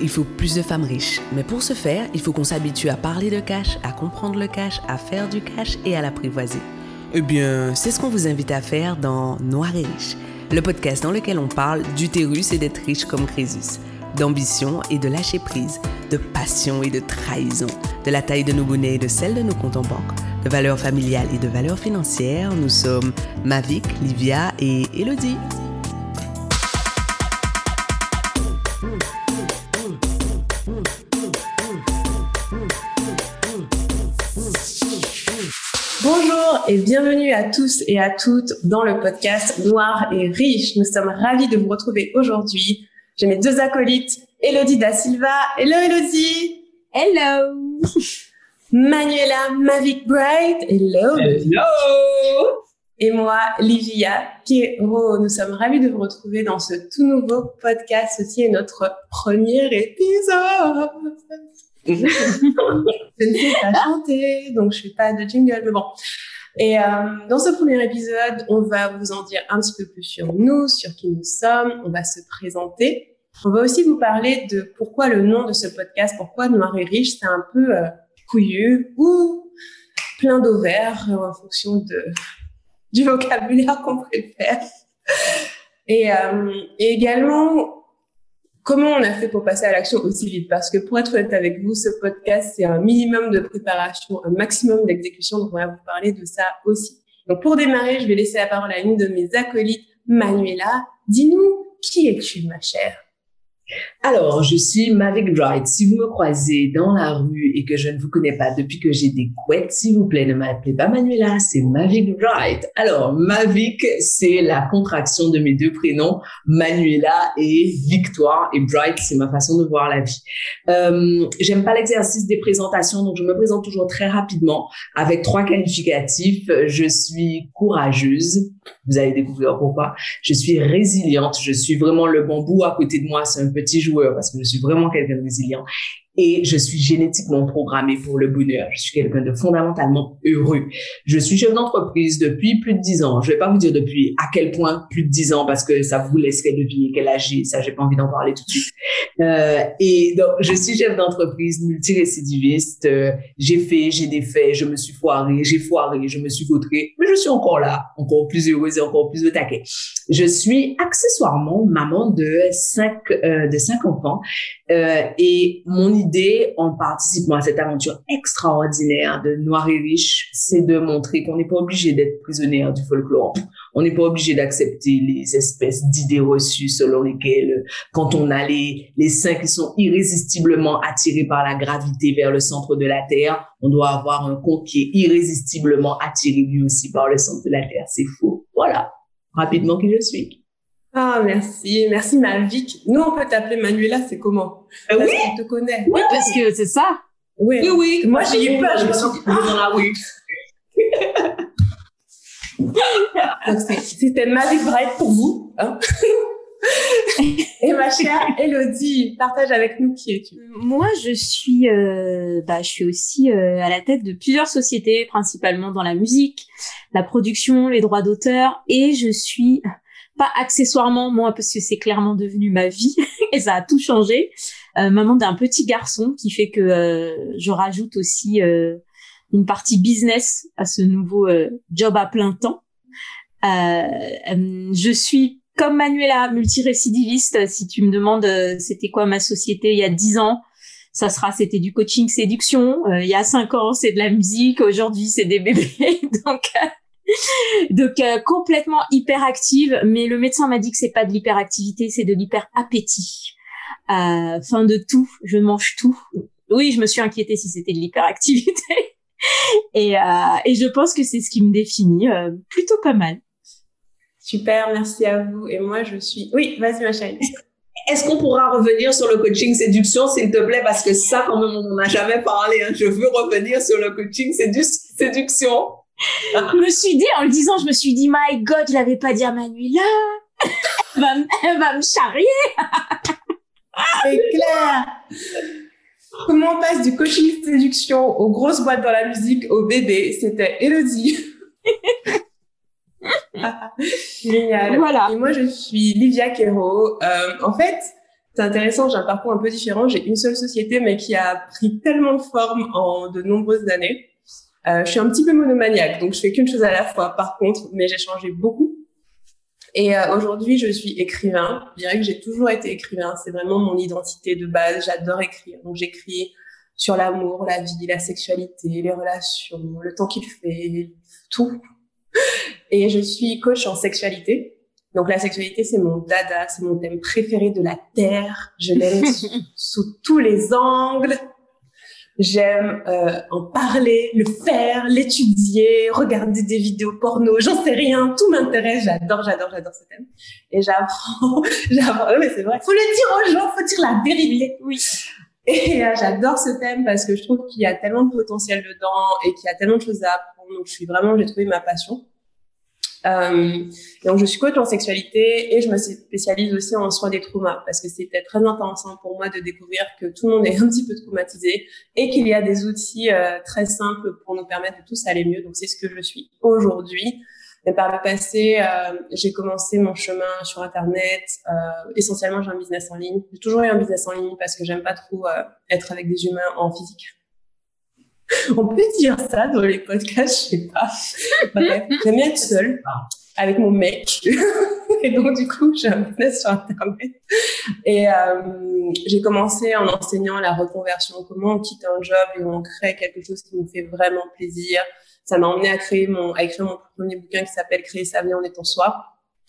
il faut plus de femmes riches. Mais pour ce faire, il faut qu'on s'habitue à parler de cash, à comprendre le cash, à faire du cash et à l'apprivoiser. Eh bien, c'est ce qu'on vous invite à faire dans Noir et Riche, le podcast dans lequel on parle d'utérus et d'être riche comme Crésus, d'ambition et de lâcher prise, de passion et de trahison, de la taille de nos bonnets et de celle de nos comptes en banque, de valeurs familiales et de valeurs financières. Nous sommes Mavic, Livia et Elodie. Et bienvenue à tous et à toutes dans le podcast Noir et Riche. Nous sommes ravis de vous retrouver aujourd'hui. J'ai mes deux acolytes, Elodie da Silva. Hello Elodie Hello Manuela Mavic Bright. Hello Hello Et moi, Livia Kero. Nous sommes ravis de vous retrouver dans ce tout nouveau podcast. Ceci est notre premier épisode. je ne sais pas chanter, donc je fais pas de jingle, mais bon. Et euh, dans ce premier épisode, on va vous en dire un petit peu plus sur nous, sur qui nous sommes, on va se présenter. On va aussi vous parler de pourquoi le nom de ce podcast, pourquoi Noir et Riche, c'est un peu euh, couillu ou plein d'ovaires en fonction de, du vocabulaire qu'on préfère. Et, euh, et également, Comment on a fait pour passer à l'action aussi vite? Parce que pour être honnête avec vous, ce podcast, c'est un minimum de préparation, un maximum d'exécution. Donc, on va vous parler de ça aussi. Donc, pour démarrer, je vais laisser la parole à une de mes acolytes, Manuela. Dis-nous, qui es-tu, ma chère? Alors, je suis Mavic Wright. Si vous me croisez dans la rue et que je ne vous connais pas depuis que j'ai des couettes, s'il vous plaît, ne m'appelez pas Manuela, c'est Mavic Wright. Alors, Mavic, c'est la contraction de mes deux prénoms, Manuela et Victoire. Et Bright, c'est ma façon de voir la vie. Euh, J'aime pas l'exercice des présentations, donc je me présente toujours très rapidement avec trois qualificatifs. Je suis courageuse. Vous allez découvrir pourquoi. Je suis résiliente. Je suis vraiment le bambou à côté de moi. C'est un petit joueur parce que je suis vraiment quelqu'un de résilient et je suis génétiquement programmée pour le bonheur. Je suis quelqu'un de fondamentalement heureux. Je suis chef d'entreprise depuis plus de dix ans. Je vais pas vous dire depuis à quel point plus de dix ans parce que ça vous laisserait deviner quel âge j'ai. Ça, j'ai pas envie d'en parler tout de suite. Euh, et donc, je suis chef d'entreprise multirécidiviste. Euh, j'ai fait, j'ai défait, je me suis foiré, j'ai foiré, je me suis vautré, mais je suis encore là, encore plus heureuse et encore plus au taquet. Je suis accessoirement maman de cinq, euh, de cinq enfants et mon idée en participant à cette aventure extraordinaire de Noir et Riche, c'est de montrer qu'on n'est pas obligé d'être prisonnière du folklore. On n'est pas obligé d'accepter les espèces d'idées reçues selon lesquelles, quand on a les, les seins qui sont irrésistiblement attirés par la gravité vers le centre de la Terre, on doit avoir un compte qui est irrésistiblement attiré lui aussi par le centre de la Terre. C'est faux. Voilà. Rapidement qui je suis. Ah, merci. Merci, Mavic. Nous, on peut t'appeler Manuela, c'est comment? Euh, Parce oui? qu'on te connaît. Oui, parce que c'est ça. Oui, Oui, oui. Moi, j'ai eu peur. Je me suis dit, dans la rue. Donc, c'est- c'était Mavic Bright pour vous. Hein Et ma chère Elodie, partage avec nous qui es-tu Moi, je suis, euh, bah, je suis aussi euh, à la tête de plusieurs sociétés, principalement dans la musique, la production, les droits d'auteur, et je suis pas accessoirement moi parce que c'est clairement devenu ma vie et ça a tout changé. euh, maman d'un petit garçon qui fait que euh, je rajoute aussi euh, une partie business à ce nouveau euh, job à plein temps. Euh, euh, je suis comme Manuela, multirécidiviste. Si tu me demandes c'était quoi ma société il y a dix ans, ça sera c'était du coaching séduction. Il y a cinq ans c'est de la musique. Aujourd'hui c'est des bébés. Donc donc euh, complètement hyperactive. Mais le médecin m'a dit que c'est pas de l'hyperactivité, c'est de l'hyperappétit. Euh, fin de tout, je mange tout. Oui, je me suis inquiétée si c'était de l'hyperactivité. et, euh, et je pense que c'est ce qui me définit euh, plutôt pas mal. Super, merci à vous. Et moi, je suis... Oui, vas-y, ma chérie. Est-ce qu'on pourra revenir sur le coaching séduction, s'il te plaît, parce que ça, quand même, on n'en a jamais parlé. Hein. Je veux revenir sur le coaching sédu séduction. Je me suis dit, en le disant, je me suis dit, my God, je l'avais pas dit à Manuela. elle, va, elle va me charrier. C'est clair. Comment on passe du coaching séduction aux grosses boîtes dans la musique au bébé? C'était Elodie. Génial. Voilà. Et moi, je suis Livia Quero. Euh, en fait, c'est intéressant, j'ai un parcours un peu différent. J'ai une seule société, mais qui a pris tellement de forme en de nombreuses années. Euh, je suis un petit peu monomaniaque, donc je fais qu'une chose à la fois. Par contre, mais j'ai changé beaucoup. Et euh, aujourd'hui, je suis écrivain. Je dirais que j'ai toujours été écrivain. C'est vraiment mon identité de base. J'adore écrire. Donc j'écris sur l'amour, la vie, la sexualité, les relations, le temps qu'il fait, tout. Et je suis coach en sexualité. Donc la sexualité, c'est mon dada, c'est mon thème préféré de la Terre. Je l'aime sous, tous les angles. J'aime euh, en parler, le faire, l'étudier, regarder des vidéos porno, j'en sais rien, tout m'intéresse, j'adore, j'adore, j'adore ce thème. Et j'apprends, j'apprends, mais c'est vrai, faut le dire aux gens, faut dire la vérité. Oui. Et euh, j'adore ce thème parce que je trouve qu'il y a tellement de potentiel dedans et qu'il y a tellement de choses à apprendre. Donc je suis vraiment, j'ai trouvé ma passion. Euh, donc, je suis coach en sexualité et je me spécialise aussi en soins des traumas parce que c'était très intéressant pour moi de découvrir que tout le monde est un petit peu traumatisé et qu'il y a des outils euh, très simples pour nous permettre de tous aller mieux. Donc, c'est ce que je suis aujourd'hui. Mais par le passé, euh, j'ai commencé mon chemin sur Internet. Essentiellement, j'ai un business en ligne. J'ai toujours eu un business en ligne parce que j'aime pas trop être avec des humains en physique. On peut dire ça dans les podcasts, je sais pas. Bref, j'aime bien être seule avec mon mec. et donc, du coup, j'ai un business sur Internet. Et euh, j'ai commencé en enseignant la reconversion, comment on quitte un job et on crée quelque chose qui nous fait vraiment plaisir. Ça m'a emmené à créer mon, à écrire mon premier bouquin qui s'appelle Créer sa vie en étant soi.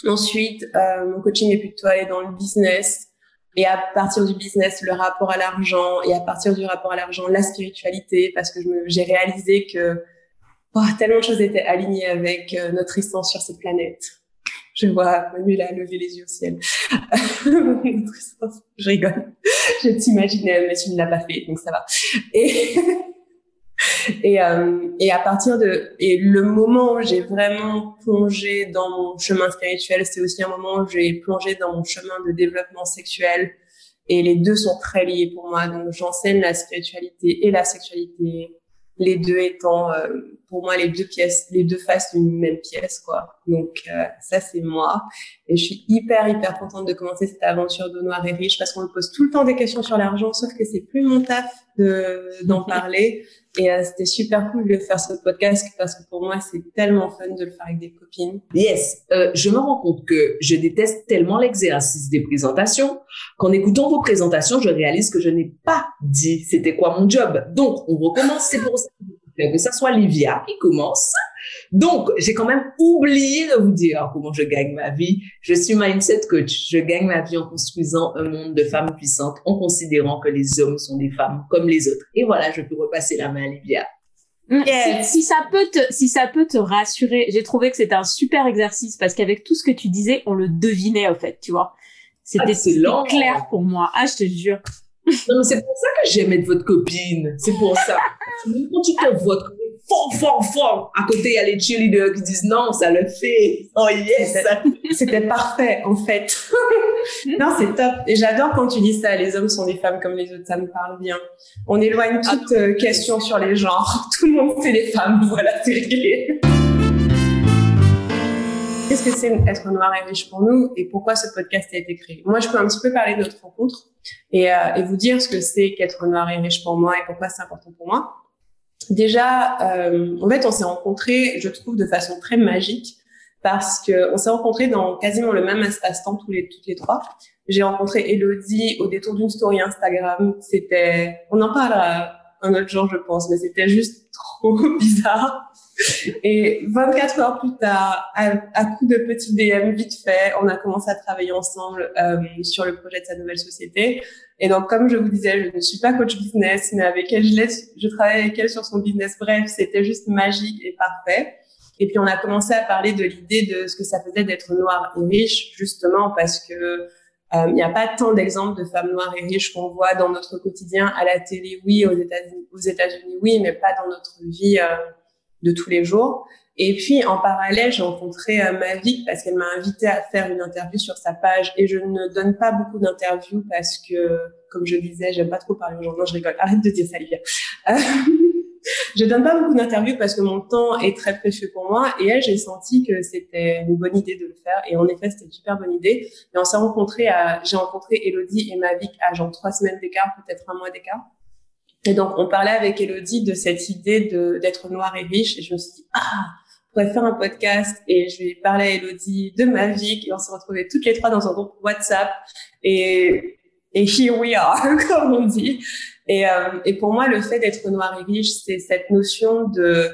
Ensuite, euh, mon coaching est plutôt allé dans le business et à partir du business, le rapport à l'argent, et à partir du rapport à l'argent, la spiritualité, parce que j'ai réalisé que oh, tellement de choses étaient alignées avec euh, notre existence sur cette planète. Je vois Manuela lever les yeux au ciel. je rigole. Je t'imaginais, mais tu ne l'as pas fait, donc ça va. Et et, euh, et à partir de et le moment où j'ai vraiment plongé dans mon chemin spirituel, c'est aussi un moment où j'ai plongé dans mon chemin de développement sexuel. Et les deux sont très liés pour moi. Donc j'enseigne la spiritualité et la sexualité, les deux étant euh, pour moi les deux pièces, les deux faces d'une même pièce, quoi. Donc euh, ça c'est moi. Et je suis hyper hyper contente de commencer cette aventure de Noir et Riche parce qu'on me pose tout le temps des questions sur l'argent, sauf que c'est plus mon taf de d'en parler. Et euh, c'était super cool de faire ce podcast parce que pour moi, c'est tellement fun de le faire avec des copines. Yes, euh, je me rends compte que je déteste tellement l'exercice des présentations qu'en écoutant vos présentations, je réalise que je n'ai pas dit c'était quoi mon job. Donc, on recommence. C'est pour ça que ça soit Livia qui commence. Donc, j'ai quand même oublié de vous dire comment je gagne ma vie. Je suis mindset coach. Je gagne ma vie en construisant un monde de femmes puissantes en considérant que les hommes sont des femmes comme les autres. Et voilà, je peux repasser la main à Livia. Mm, si, ça peut te, si ça peut te rassurer, j'ai trouvé que c'était un super exercice parce qu'avec tout ce que tu disais, on le devinait, en fait, tu vois. C'était clair pour moi. Ah, je te jure. Non, mais c'est pour ça que j'aime être votre copine. C'est pour ça. Quand tu te votes fort, fort, fort. À côté, il y a les cheerleaders qui disent non, ça le fait. Oh yes. C'était parfait, en fait. non, c'est top. Et j'adore quand tu dis ça. Les hommes sont des femmes comme les autres. Ça me parle bien. On éloigne toute euh, question sur les genres. Tout le monde, c'est les femmes. Voilà, c'est réglé. Qu'est-ce que c'est être noir et riche pour nous? Et pourquoi ce podcast a été créé? Moi, je peux un petit peu parler de notre rencontre et, euh, et vous dire ce que c'est qu'être noir et riche pour moi et pourquoi c'est important pour moi. Déjà, euh, en fait, on s'est rencontrés, je trouve, de façon très magique parce que on s'est rencontrés dans quasiment le même espace-temps tous les toutes les trois. J'ai rencontré Elodie au détour d'une story Instagram. C'était, on en parlera un autre jour, je pense, mais c'était juste trop bizarre. Et 24 heures plus tard, à, à coup de petits DM vite fait, on a commencé à travailler ensemble euh, sur le projet de sa nouvelle société. Et donc, comme je vous disais, je ne suis pas coach business, mais avec elle, je, je travaille avec elle sur son business. Bref, c'était juste magique et parfait. Et puis, on a commencé à parler de l'idée de ce que ça faisait d'être noire et riche, justement parce que euh, il n'y a pas tant d'exemples de femmes noires et riches qu'on voit dans notre quotidien à la télé, oui, aux États-Unis, aux États-Unis, oui, mais pas dans notre vie euh, de tous les jours. Et puis, en parallèle, j'ai rencontré euh, Mavic parce qu'elle m'a invité à faire une interview sur sa page. Et je ne donne pas beaucoup d'interviews parce que, comme je disais, j'aime pas trop parler aux gens. Non, je rigole. Arrête de dire ça, Livia. je donne pas beaucoup d'interviews parce que mon temps est très précieux pour moi. Et elle, j'ai senti que c'était une bonne idée de le faire. Et en effet, c'était une super bonne idée. Et on s'est rencontrés à, j'ai rencontré Elodie et Mavic à genre trois semaines d'écart, peut-être un mois d'écart. Et donc, on parlait avec Elodie de cette idée de, d'être noire et riche. Et je me suis dit, ah, on pourrait faire un podcast. Et je lui ai parlé à Elodie de Mavic. Et on s'est retrouvés toutes les trois dans un groupe WhatsApp. Et, et here we are, comme on dit. Et, euh, et pour moi, le fait d'être noir et riche, c'est cette notion de,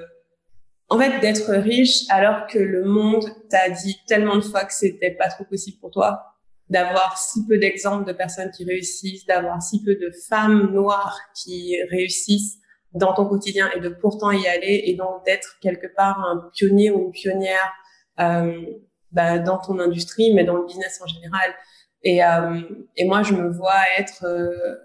en fait, d'être riche alors que le monde t'a dit tellement de fois que c'était pas trop possible pour toi, d'avoir si peu d'exemples de personnes qui réussissent, d'avoir si peu de femmes noires qui réussissent dans ton quotidien et de pourtant y aller et donc d'être quelque part un pionnier ou une pionnière euh, bah, dans ton industrie, mais dans le business en général. Et, euh, et moi, je me vois être euh,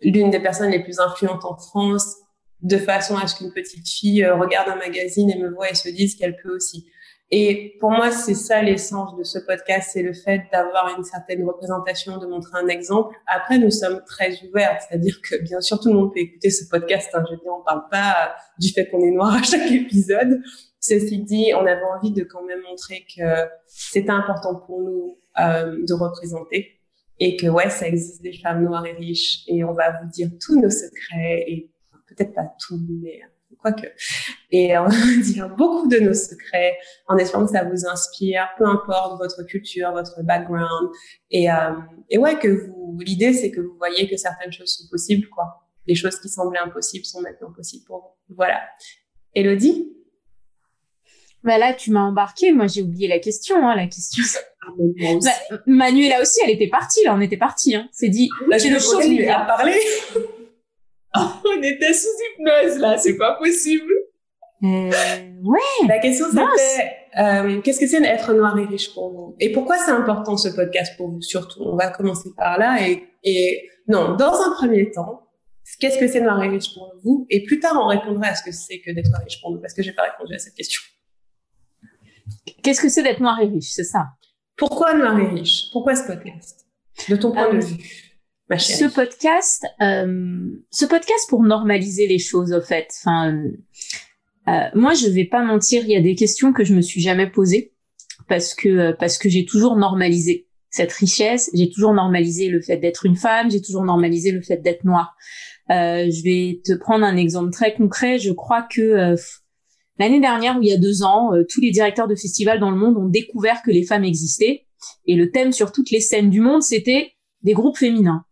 l'une des personnes les plus influentes en France, de façon à ce qu'une petite fille euh, regarde un magazine et me voit et se dise qu'elle peut aussi. Et pour moi, c'est ça l'essence de ce podcast, c'est le fait d'avoir une certaine représentation, de montrer un exemple. Après, nous sommes très ouverts, c'est-à-dire que bien sûr, tout le monde peut écouter ce podcast. Hein. Je veux dire, on parle pas du fait qu'on est noir à chaque épisode. Ceci dit, on avait envie de quand même montrer que c'était important pour nous euh, de représenter et que ouais, ça existe des femmes noires et riches et on va vous dire tous nos secrets et peut-être pas tout, mais Et on va dire beaucoup de nos secrets en espérant que ça vous inspire, peu importe votre culture, votre background. Et, euh, et ouais, que vous, l'idée c'est que vous voyez que certaines choses sont possibles, quoi. Les choses qui semblaient impossibles sont maintenant possibles pour vous. Voilà. Elodie? Bah là, tu m'as embarqué. Moi, j'ai oublié la question. Hein, la question. Bah, Manuela aussi, elle était partie. Là, on était parti. Hein. C'est dit. Là, j'ai le chaud à parler. on était sous hypnose là. C'est pas possible. Euh, ouais. La question c'était euh, qu'est-ce que c'est d'être noir et riche pour vous? Et pourquoi c'est important ce podcast pour vous surtout? On va commencer par là et, et non, dans un premier temps, qu'est-ce que c'est noir et riche pour vous? Et plus tard, on répondra à ce que c'est que d'être riche pour nous parce que j'ai pas répondu à cette question. Qu'est-ce que c'est d'être noir et riche? C'est ça. Pourquoi noir et riche? Pourquoi ce podcast? De ton point de euh, vue, ma Ce podcast, euh, ce podcast pour normaliser les choses, au fait. Enfin, euh, moi, je vais pas mentir, il y a des questions que je me suis jamais posées parce que parce que j'ai toujours normalisé cette richesse, j'ai toujours normalisé le fait d'être une femme, j'ai toujours normalisé le fait d'être noire. je vais te prendre un exemple très concret. Je crois que L'année dernière, ou il y a deux ans, euh, tous les directeurs de festivals dans le monde ont découvert que les femmes existaient. Et le thème sur toutes les scènes du monde, c'était des groupes féminins.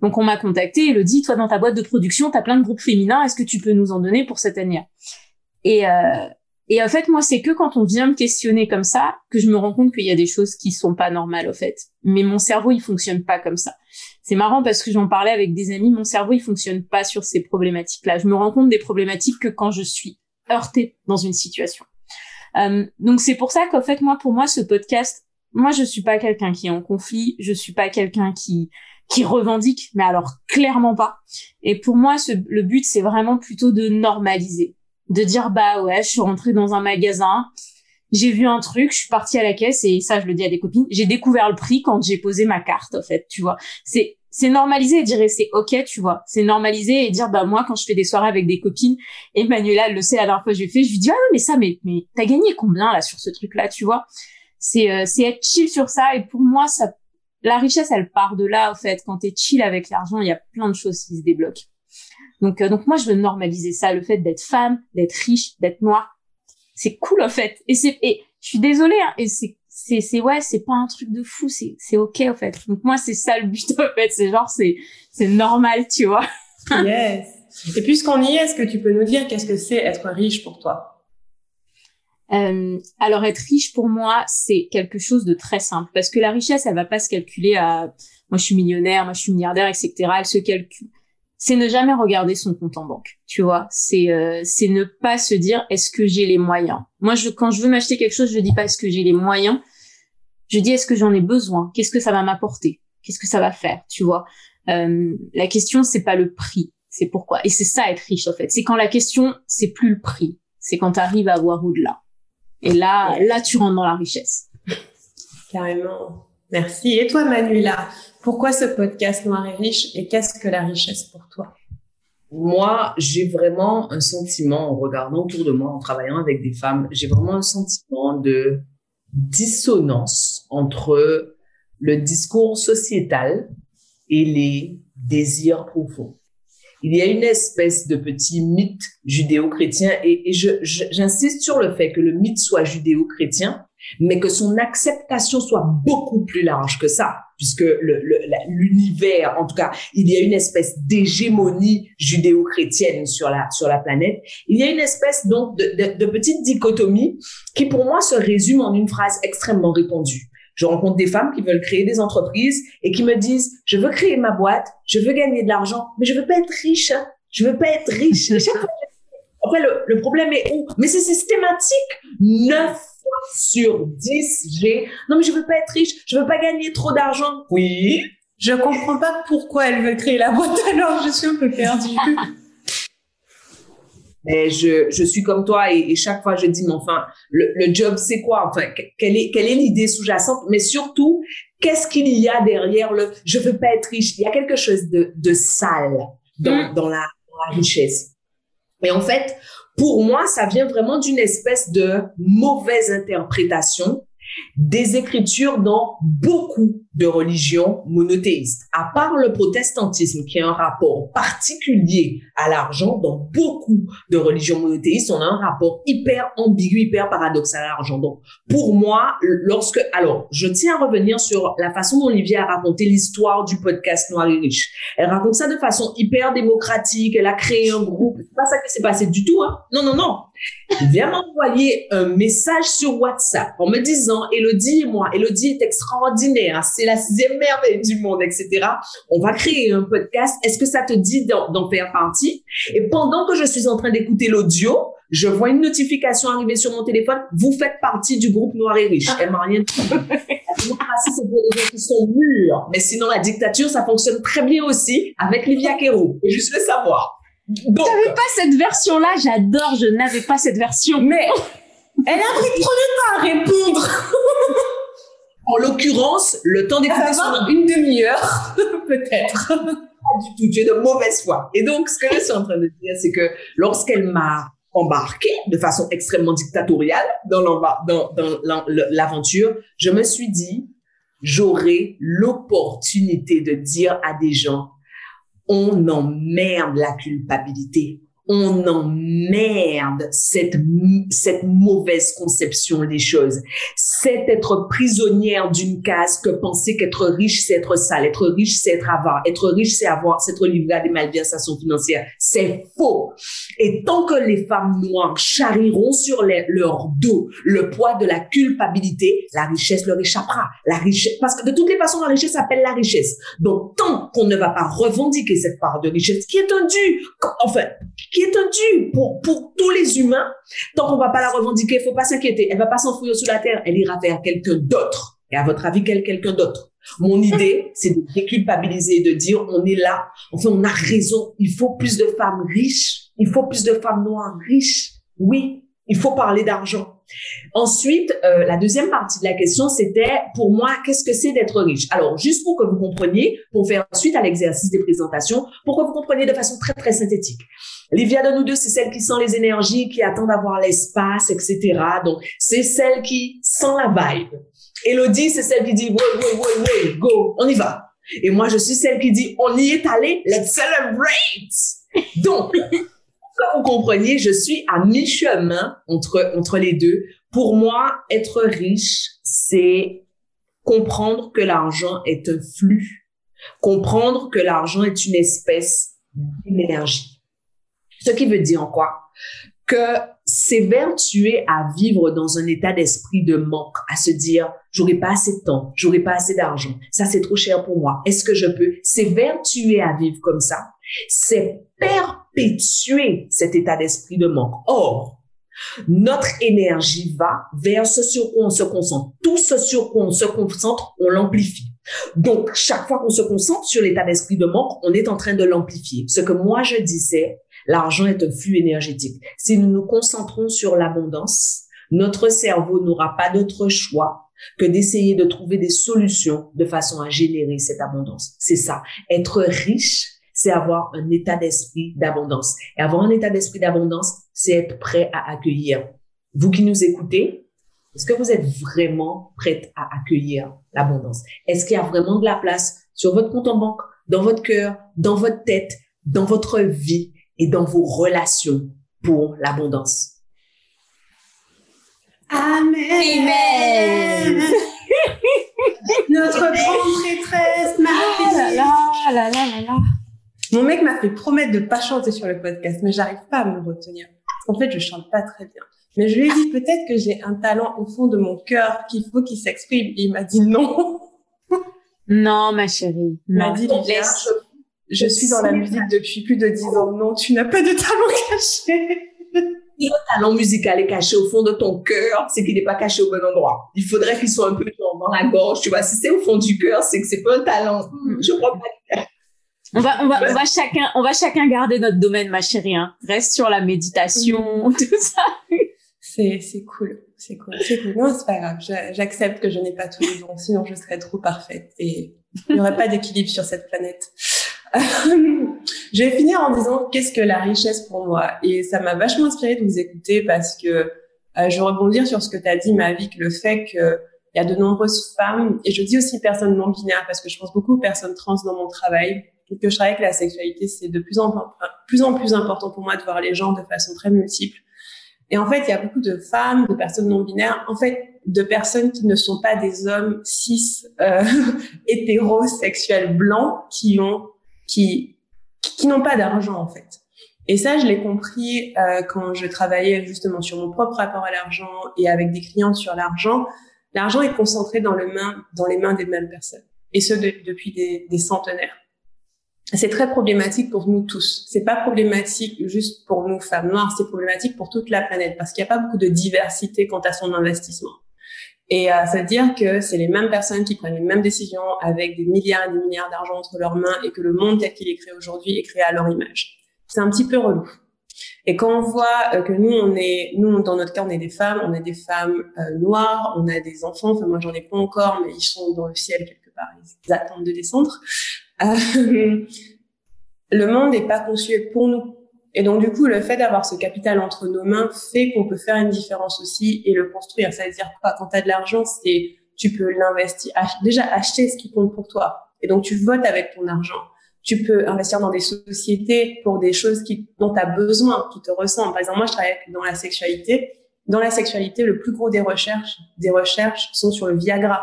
Donc on m'a contacté et le dit, toi dans ta boîte de production, tu as plein de groupes féminins, est-ce que tu peux nous en donner pour cette année Et euh, et en fait, moi, c'est que quand on vient me questionner comme ça que je me rends compte qu'il y a des choses qui sont pas normales, au fait. Mais mon cerveau, il fonctionne pas comme ça. C'est marrant parce que j'en parlais avec des amis, mon cerveau, il fonctionne pas sur ces problématiques-là. Je me rends compte des problématiques que quand je suis heurté dans une situation. Euh, donc c'est pour ça qu'en fait moi pour moi ce podcast, moi je suis pas quelqu'un qui est en conflit, je suis pas quelqu'un qui qui revendique, mais alors clairement pas. Et pour moi ce, le but c'est vraiment plutôt de normaliser, de dire bah ouais je suis rentrée dans un magasin, j'ai vu un truc, je suis partie à la caisse et ça je le dis à des copines, j'ai découvert le prix quand j'ai posé ma carte en fait, tu vois. C'est c'est normalisé et dire c'est ok, tu vois. C'est normalisé et dire bah moi quand je fais des soirées avec des copines, Emmanuela elle le sait la dernière fois que j'ai fait, je lui dis ah mais ça mais mais t'as gagné combien là sur ce truc là, tu vois? C'est euh, c'est être chill sur ça et pour moi ça la richesse elle part de là en fait. Quand t'es chill avec l'argent, il y a plein de choses qui se débloquent. Donc euh, donc moi je veux normaliser ça, le fait d'être femme, d'être riche, d'être noire. C'est cool en fait. Et c'est et je suis désolée hein, et c'est c'est c'est ouais c'est pas un truc de fou c'est c'est ok en fait donc moi c'est ça le but en fait c'est genre c'est c'est normal tu vois yes et puisqu'on y est est-ce que tu peux nous dire qu'est-ce que c'est être riche pour toi? Euh, alors être riche pour moi c'est quelque chose de très simple parce que la richesse elle va pas se calculer à moi je suis millionnaire moi je suis milliardaire etc elle se calcule c'est ne jamais regarder son compte en banque, tu vois. C'est euh, c'est ne pas se dire est-ce que j'ai les moyens? Moi, je quand je veux m'acheter quelque chose, je dis pas est-ce que j'ai les moyens? Je dis est-ce que j'en ai besoin? Qu'est-ce que ça va m'apporter? Qu'est-ce que ça va faire, tu vois? Euh, la question c'est pas le prix, c'est pourquoi. Et c'est ça être riche en fait. C'est quand la question c'est plus le prix, c'est quand tu arrives à voir au-delà. Et là, là tu rentres dans la richesse. Carrément. Merci. Et toi, Manuela, pourquoi ce podcast Noir et Riche et qu'est-ce que la richesse pour toi? Moi, j'ai vraiment un sentiment en regardant autour de moi, en travaillant avec des femmes, j'ai vraiment un sentiment de dissonance entre le discours sociétal et les désirs profonds. Il y a une espèce de petit mythe judéo-chrétien et, j'insiste sur le fait que le mythe soit judéo-chrétien, mais que son acceptation soit beaucoup plus large que ça, puisque l'univers, en tout cas, il y a une espèce d'hégémonie judéo-chrétienne sur la, sur la planète. Il y a une espèce donc de, de petite dichotomie qui pour moi se résume en une phrase extrêmement répandue. Je rencontre des femmes qui veulent créer des entreprises et qui me disent, je veux créer ma boîte, je veux gagner de l'argent, mais je veux pas être riche. Je veux pas être riche. Après, le, le problème est où? Mais c'est systématique. Neuf sur 10, j'ai, non, mais je veux pas être riche, je veux pas gagner trop d'argent. Oui. Je comprends pas pourquoi elle veut créer la boîte alors, je suis un peu perdue. Mais je, je suis comme toi et, chaque fois je dis, mais enfin, le, le job, c'est quoi? Enfin, quelle est, quelle est l'idée sous-jacente? Mais surtout, qu'est-ce qu'il y a derrière le je veux pas être riche? Il y a quelque chose de, de sale dans, mm. dans, la, dans la richesse. Et en fait, pour moi, ça vient vraiment d'une espèce de mauvaise interprétation des écritures dans beaucoup de religions monothéistes. À part le protestantisme, qui a un rapport particulier à l'argent, dans beaucoup de religions monothéistes, on a un rapport hyper ambigu, hyper paradoxal à l'argent. Donc, pour moi, lorsque, alors, je tiens à revenir sur la façon dont Olivier a raconté l'histoire du podcast Noir et Riche. Elle raconte ça de façon hyper démocratique, elle a créé un groupe. C'est pas ça qui s'est passé du tout, hein. Non, non, non. Vient m'envoyer un message sur WhatsApp en me disant, Elodie et moi, Elodie est extraordinaire, c'est la sixième merveille du monde, etc. On va créer un podcast. Est-ce que ça te dit d'en faire partie? Et pendant que je suis en train d'écouter l'audio, je vois une notification arriver sur mon téléphone. Vous faites partie du groupe Noir et Riche. Elle m'a rien dit. Démocratie, c'est pour les gens qui sont mûrs. Mais sinon, la dictature, ça fonctionne très bien aussi avec Livia Kero. Et juste le savoir. Donc, n'avais pas cette version-là, j'adore, je n'avais pas cette version. Mais elle a pris trop de temps à répondre. en l'occurrence, le temps d'écouter son... une demi-heure, peut-être. Pas du tout, tu es de mauvaise foi. Et donc, ce que je suis en train de dire, c'est que lorsqu'elle m'a embarqué de façon extrêmement dictatoriale dans l'aventure, je me suis dit, j'aurai l'opportunité de dire à des gens, on emmerde la culpabilité on emmerde cette, cette mauvaise conception des choses. C'est être prisonnière d'une case que penser qu'être riche, c'est être sale. Être riche, c'est être avare. Être riche, c'est avoir, c'est être livré à des malversations financières. C'est faux. Et tant que les femmes noires charrieront sur leur dos le poids de la culpabilité, la richesse leur échappera. La richesse, parce que de toutes les façons, la richesse s'appelle la richesse. Donc, tant qu'on ne va pas revendiquer cette part de richesse qui est un dû, enfin, qui est un dû pour, pour tous les humains. Tant qu'on va pas la revendiquer, il faut pas s'inquiéter. Elle va pas s'enfouir sous la terre. Elle ira vers quelqu'un d'autre. Et à votre avis, quel quelqu'un d'autre? Mon idée, c'est de déculpabiliser, de dire on est là. Enfin, on a raison. Il faut plus de femmes riches. Il faut plus de femmes noires riches. Oui, il faut parler d'argent. Ensuite, euh, la deuxième partie de la question, c'était pour moi, qu'est-ce que c'est d'être riche? Alors, juste pour que vous compreniez, pour faire suite à l'exercice des présentations, pour que vous compreniez de façon très, très synthétique. Livia de nous deux, c'est celle qui sent les énergies, qui attend d'avoir l'espace, etc. Donc, c'est celle qui sent la vibe. Elodie, c'est celle qui dit, ouais, ouais, ouais, ouais, go, on y va. Et moi, je suis celle qui dit, on y est allé, let's celebrate. Donc, vous compreniez, je suis à mi-chemin entre, entre les deux. Pour moi, être riche, c'est comprendre que l'argent est un flux, comprendre que l'argent est une espèce d'énergie. Ce qui veut dire quoi? Que c'est vertuer à vivre dans un état d'esprit de manque, à se dire, j'aurai pas assez de temps, j'aurai pas assez d'argent, ça c'est trop cher pour moi, est-ce que je peux? C'est vertuer à vivre comme ça c'est perpétuer cet état d'esprit de manque. Or, notre énergie va vers ce sur quoi on se concentre. Tout ce sur quoi on se concentre, on l'amplifie. Donc, chaque fois qu'on se concentre sur l'état d'esprit de manque, on est en train de l'amplifier. Ce que moi je disais, l'argent est un flux énergétique. Si nous nous concentrons sur l'abondance, notre cerveau n'aura pas d'autre choix que d'essayer de trouver des solutions de façon à générer cette abondance. C'est ça. Être riche, c'est avoir un état d'esprit d'abondance. Et avoir un état d'esprit d'abondance, c'est être prêt à accueillir. Vous qui nous écoutez, est-ce que vous êtes vraiment prête à accueillir l'abondance? Est-ce qu'il y a vraiment de la place sur votre compte en banque, dans votre cœur, dans votre tête, dans votre vie? Et dans vos relations pour l'abondance? Amen. Amen. Notre grande prêtresse, Ah Marie. là là là là là là. Mon mec m'a fait promettre de pas chanter sur le podcast, mais j'arrive pas à me retenir. Qu'en fait, je chante pas très bien. Mais je lui ai dit peut-être que j'ai un talent au fond de mon cœur qu'il faut qu'il s'exprime. Et il m'a dit non. Non, ma chérie. Il m'a dit Laisse- je suis dans la musique depuis plus de dix ans. Non, tu n'as pas de talent caché. Si le talent musical est caché au fond de ton cœur, c'est qu'il n'est pas caché au bon endroit. Il faudrait qu'il soit un peu genre dans la gorge, tu vois. Si c'est au fond du cœur, c'est que c'est pas un talent. Hmm, Je crois pas. On va, on va, on va chacun, on va chacun garder notre domaine, ma chérie. Hein. Reste sur la méditation, tout ça. C'est, c'est cool. C'est cool. C'est cool. Non, c'est pas grave. J'a- J'accepte que je n'ai pas tous les dons. Sinon, je serais trop parfaite et il n'y aurait pas d'équilibre sur cette planète. je vais finir en disant qu'est-ce que la richesse pour moi. Et ça m'a vachement inspiré de vous écouter parce que euh, je rebondir sur ce que tu as dit, Mavic, le fait que il y a de nombreuses femmes, et je dis aussi personnes non binaires parce que je pense beaucoup aux personnes trans dans mon travail, que je travaille avec la sexualité, c'est de plus en, plus en plus important pour moi de voir les gens de façon très multiple. Et en fait, il y a beaucoup de femmes, de personnes non binaires, en fait, de personnes qui ne sont pas des hommes cis euh, hétérosexuels blancs qui ont qui qui n'ont pas d'argent en fait. Et ça, je l'ai compris euh, quand je travaillais justement sur mon propre rapport à l'argent et avec des clients sur l'argent. L'argent est concentré dans, le main, dans les mains des mêmes personnes, et ce de- depuis des, des centenaires. C'est très problématique pour nous tous. C'est pas problématique juste pour nous femmes noires, c'est problématique pour toute la planète parce qu'il n'y a pas beaucoup de diversité quant à son investissement. Et euh, ça veut dire que c'est les mêmes personnes qui prennent les mêmes décisions avec des milliards et des milliards d'argent entre leurs mains et que le monde tel qu'il est créé aujourd'hui est créé à leur image. C'est un petit peu relou. Et quand on voit euh, que nous, on est, nous, dans notre cas, on est des femmes, on est des femmes euh, noires, on a des enfants, enfin, moi, j'en ai pas encore, mais ils sont dans le ciel quelque part, ils attendent de descendre. Euh, le monde n'est pas conçu pour nous. Et donc, du coup, le fait d'avoir ce capital entre nos mains fait qu'on peut faire une différence aussi et le construire. Ça veut dire quoi? Quand tu as de l'argent, c'est, tu peux l'investir, déjà acheter ce qui compte pour toi. Et donc, tu votes avec ton argent. Tu peux investir dans des sociétés pour des choses qui, dont tu as besoin, qui te ressemblent. Par exemple, moi, je travaille dans la sexualité. Dans la sexualité, le plus gros des recherches, des recherches sont sur le Viagra.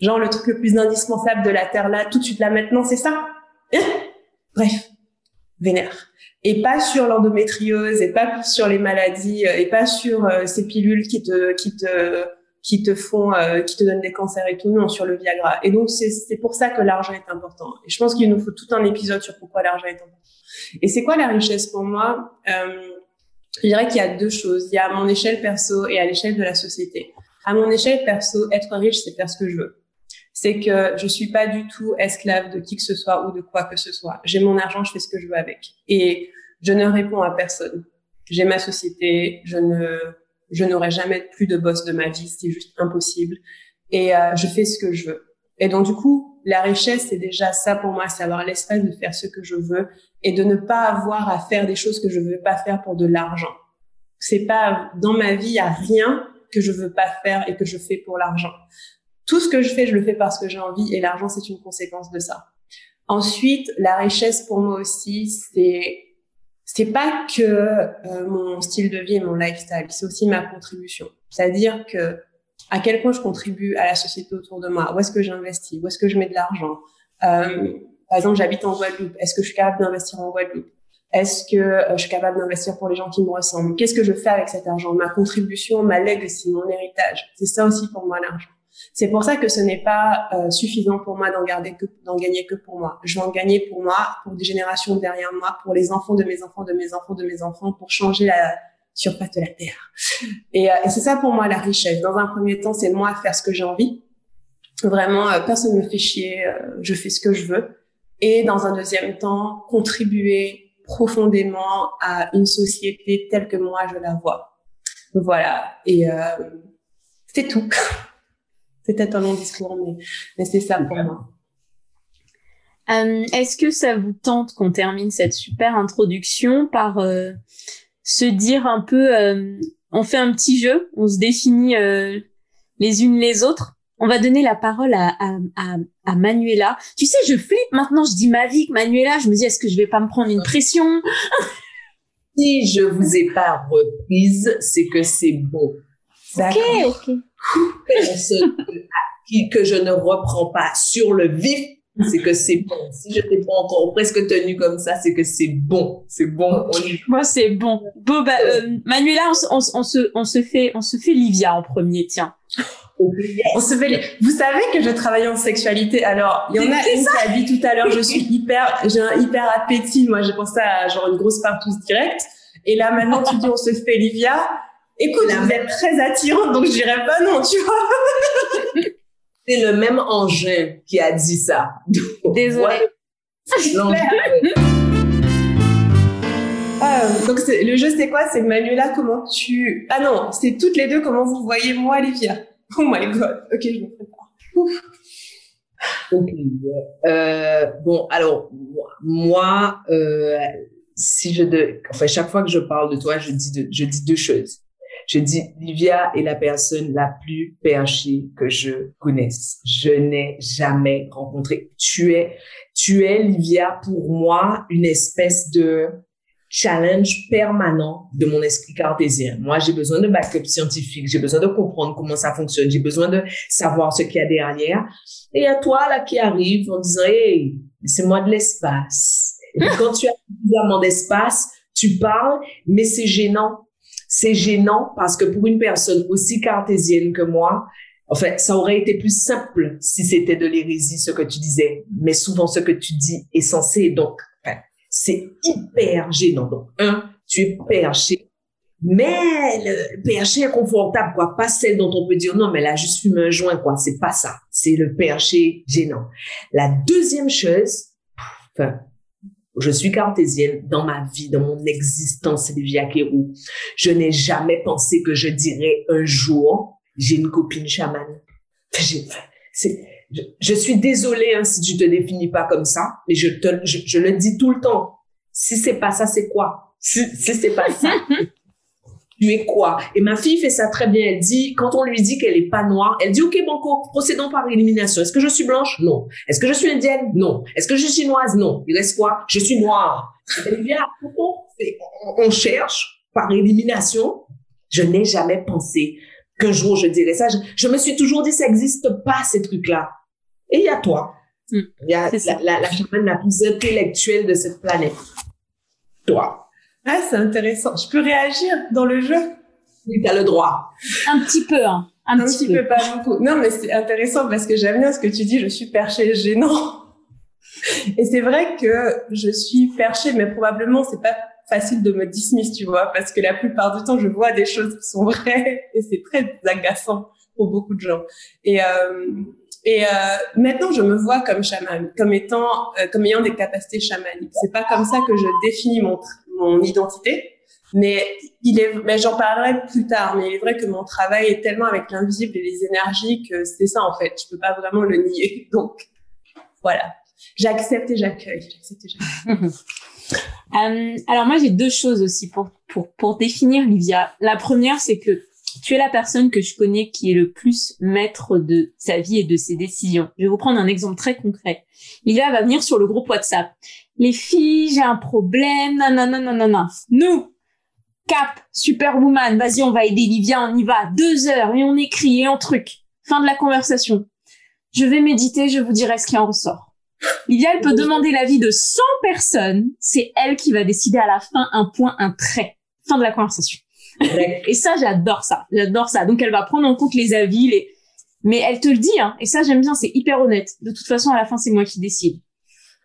Genre, le truc le plus indispensable de la Terre là, tout de suite là maintenant, c'est ça? Bref, vénère. Et pas sur l'endométriose, et pas sur les maladies, euh, et pas sur euh, ces pilules qui te, qui te, qui te font, euh, qui te donnent des cancers et tout, non, sur le Viagra. Et donc, c'est, c'est pour ça que l'argent est important. Et je pense qu'il nous faut tout un épisode sur pourquoi l'argent est important. Et c'est quoi la richesse pour moi? Euh, je dirais qu'il y a deux choses. Il y a à mon échelle perso et à l'échelle de la société. À mon échelle perso, être riche, c'est faire ce que je veux. C'est que je suis pas du tout esclave de qui que ce soit ou de quoi que ce soit. J'ai mon argent, je fais ce que je veux avec. Et je ne réponds à personne. J'ai ma société, je ne, je n'aurai jamais plus de boss de ma vie, c'est juste impossible. Et euh, je fais ce que je veux. Et donc du coup, la richesse, c'est déjà ça pour moi, c'est avoir l'espace de faire ce que je veux et de ne pas avoir à faire des choses que je veux pas faire pour de l'argent. C'est pas dans ma vie, il a rien que je veux pas faire et que je fais pour l'argent. Tout ce que je fais, je le fais parce que j'ai envie et l'argent, c'est une conséquence de ça. Ensuite, la richesse pour moi aussi, c'est c'est pas que euh, mon style de vie et mon lifestyle, c'est aussi ma contribution. C'est-à-dire que à quel point je contribue à la société autour de moi, où est-ce que j'investis, où est-ce que je mets de l'argent? Euh, par exemple, j'habite en Guadeloupe. Est-ce que je suis capable d'investir en Guadeloupe? Est-ce que euh, je suis capable d'investir pour les gens qui me ressemblent? Qu'est-ce que je fais avec cet argent? Ma contribution, ma legacy, mon héritage. C'est ça aussi pour moi l'argent. C'est pour ça que ce n'est pas euh, suffisant pour moi d'en garder que d'en gagner que pour moi. Je vais en gagner pour moi, pour des générations derrière moi, pour les enfants de mes enfants, de mes enfants, de mes enfants, pour changer la surface de la terre. Et, euh, et c'est ça pour moi la richesse. Dans un premier temps, c'est moi faire ce que j'ai envie. Vraiment, euh, personne me fait chier. euh, je fais ce que je veux. Et dans un deuxième temps, contribuer profondément à une société telle que moi je la vois. Voilà. Et euh, c'est tout. C'est peut-être un long discours, mais, mais c'est ça pour moi. Euh, Est-ce que ça vous tente qu'on termine cette super introduction par euh, se dire un peu, euh, on fait un petit jeu, on se définit euh, les unes les autres. On va donner la parole à, à, à, à Manuela. Tu sais, je flippe maintenant, je dis ma vie que Manuela, je me dis, est-ce que je vais pas me prendre une pression? Si je vous ai pas reprise, c'est que c'est bon. Ok, ok. Personne qui- que je ne reprends pas sur le vif, c'est que c'est bon. Si je t'ai pas encore presque tenu comme ça, c'est que c'est bon. C'est bon. Moi, c'est bon. Bon, bah, euh, Manuela, on, se- on, se- on se, on se fait, on se fait Livia en premier, tiens. On se fait les- Vous savez que je travaille en sexualité. Alors, il y en a une qui a dit tout à l'heure, je suis hyper, j'ai un hyper appétit. Moi, j'ai pensé à genre une grosse partouze directe. Et là, maintenant, tu dis, on se fait Livia. Écoute, La vous êtes très attirante, donc je dirais pas non, tu vois. C'est le même engin qui a dit ça. Désolée. Ah, donc le jeu, c'est quoi? C'est Manuela, comment tu... Ah non, c'est toutes les deux comment vous voyez moi, Livia. Oh my god. Ok, je me prépare. Ok. Euh, bon, alors moi- moi, euh, si je de, enfin chaque fois que je parle de toi, je dis de- je dis deux choses. Je dis Livia est la personne la plus perchée que je connaisse. Je n'ai jamais rencontré. Tu es, tu es Livia pour moi une espèce de challenge permanent de mon esprit cartésien. Moi, j'ai besoin de backup scientifique, j'ai besoin de comprendre comment ça fonctionne, j'ai besoin de savoir ce qu'il y a derrière. Et a toi là qui arrive en disant hey c'est moi de l'espace. Et quand tu as suffisamment d'espace, tu parles, mais c'est gênant. C'est gênant parce que pour une personne aussi cartésienne que moi, en fait, ça aurait été plus simple si c'était de l'hérésie ce que tu disais. Mais souvent ce que tu dis est censé donc enfin, c'est hyper gênant. Donc un, tu es perché. Mais le perché inconfortable, quoi. Pas celle dont on peut dire, non, mais là, juste fume un joint, quoi. C'est pas ça. C'est le perché gênant. La deuxième chose, enfin, je suis cartésienne dans ma vie, dans mon existence, Livia Kérou. Je n'ai jamais pensé que je dirais un jour, j'ai une copine chamane. Je, je suis désolée hein, si tu te définis pas comme ça, mais je te, je, je le dis tout le temps. Si c'est pas ça, c'est quoi? Si, si c'est pas ça, tu es quoi? Et ma fille fait ça très bien. Elle dit, quand on lui dit qu'elle est pas noire, elle dit, OK, Banco, procédons par élimination. Est-ce que je suis blanche? Non. Est-ce que je suis indienne? Non. Est-ce que je suis chinoise? Non. Il reste quoi? Je suis noire. Elle vient, on, on cherche par élimination? Je n'ai jamais pensé qu'un jour je dirais ça. Je, je me suis toujours dit, ça n'existe pas, ces trucs-là. Et il y a toi. Mm. Il y a la, la, la plus intellectuelle de cette planète. Toi. Ah, c'est intéressant. Je peux réagir dans le jeu? Tu as le droit. Un petit peu, hein. Un, Un petit peu, pas beaucoup. Non, mais c'est intéressant parce que j'aime bien ce que tu dis, je suis perché gênant. Et c'est vrai que je suis perché, mais probablement c'est pas facile de me dismiss, tu vois, parce que la plupart du temps, je vois des choses qui sont vraies et c'est très agaçant pour beaucoup de gens. Et, euh, et euh, maintenant, je me vois comme chaman, comme étant, euh, comme ayant des capacités chamaniques. C'est pas comme ça que je définis mon, mon identité, mais il est, mais j'en parlerai plus tard. Mais il est vrai que mon travail est tellement avec l'invisible et les énergies que c'est ça en fait. Je peux pas vraiment le nier. Donc voilà, j'accepte et j'accueille. Euh, alors moi j'ai deux choses aussi pour pour pour définir Livia. La première c'est que tu es la personne que je connais qui est le plus maître de sa vie et de ses décisions. Je vais vous prendre un exemple très concret. Livia va venir sur le groupe WhatsApp. Les filles, j'ai un problème, nanana, nanana. Nous, Cap, Superwoman, vas-y, on va aider Livia, on y va. Deux heures, et on écrit, et on truc. Fin de la conversation. Je vais méditer, je vous dirai ce qui en ressort. Livia, elle peut demander l'avis de 100 personnes. C'est elle qui va décider à la fin un point, un trait. Fin de la conversation. Et ça, j'adore ça. J'adore ça. Donc, elle va prendre en compte les avis, les... mais elle te le dit, hein. Et ça, j'aime bien, c'est hyper honnête. De toute façon, à la fin, c'est moi qui décide.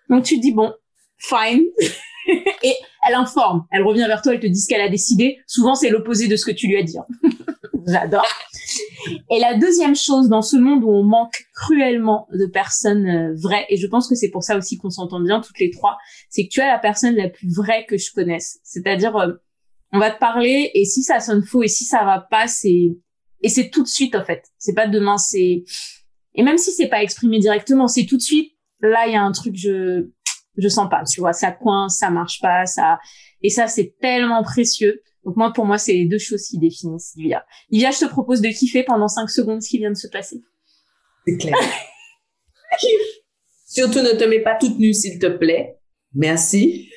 Donc, tu te dis, bon, fine. Et elle informe. Elle revient vers toi, elle te dit ce qu'elle a décidé. Souvent, c'est l'opposé de ce que tu lui as dit. hein. J'adore. Et la deuxième chose, dans ce monde où on manque cruellement de personnes euh, vraies, et je pense que c'est pour ça aussi qu'on s'entend bien toutes les trois, c'est que tu es la personne la plus vraie que je connaisse. C'est-à-dire, euh, on va te parler, et si ça sonne faux, et si ça va pas, c'est et c'est tout de suite en fait. C'est pas demain, c'est et même si c'est pas exprimé directement, c'est tout de suite. là il y a un truc je je sens pas, tu vois, ça coince, ça marche pas, ça et ça c'est tellement précieux. Donc moi pour moi c'est les deux choses qui définissent Livia. Livia, je te propose de kiffer pendant cinq secondes ce qui vient de se passer. C'est clair. Surtout ne te mets pas toute nue s'il te plaît. Merci.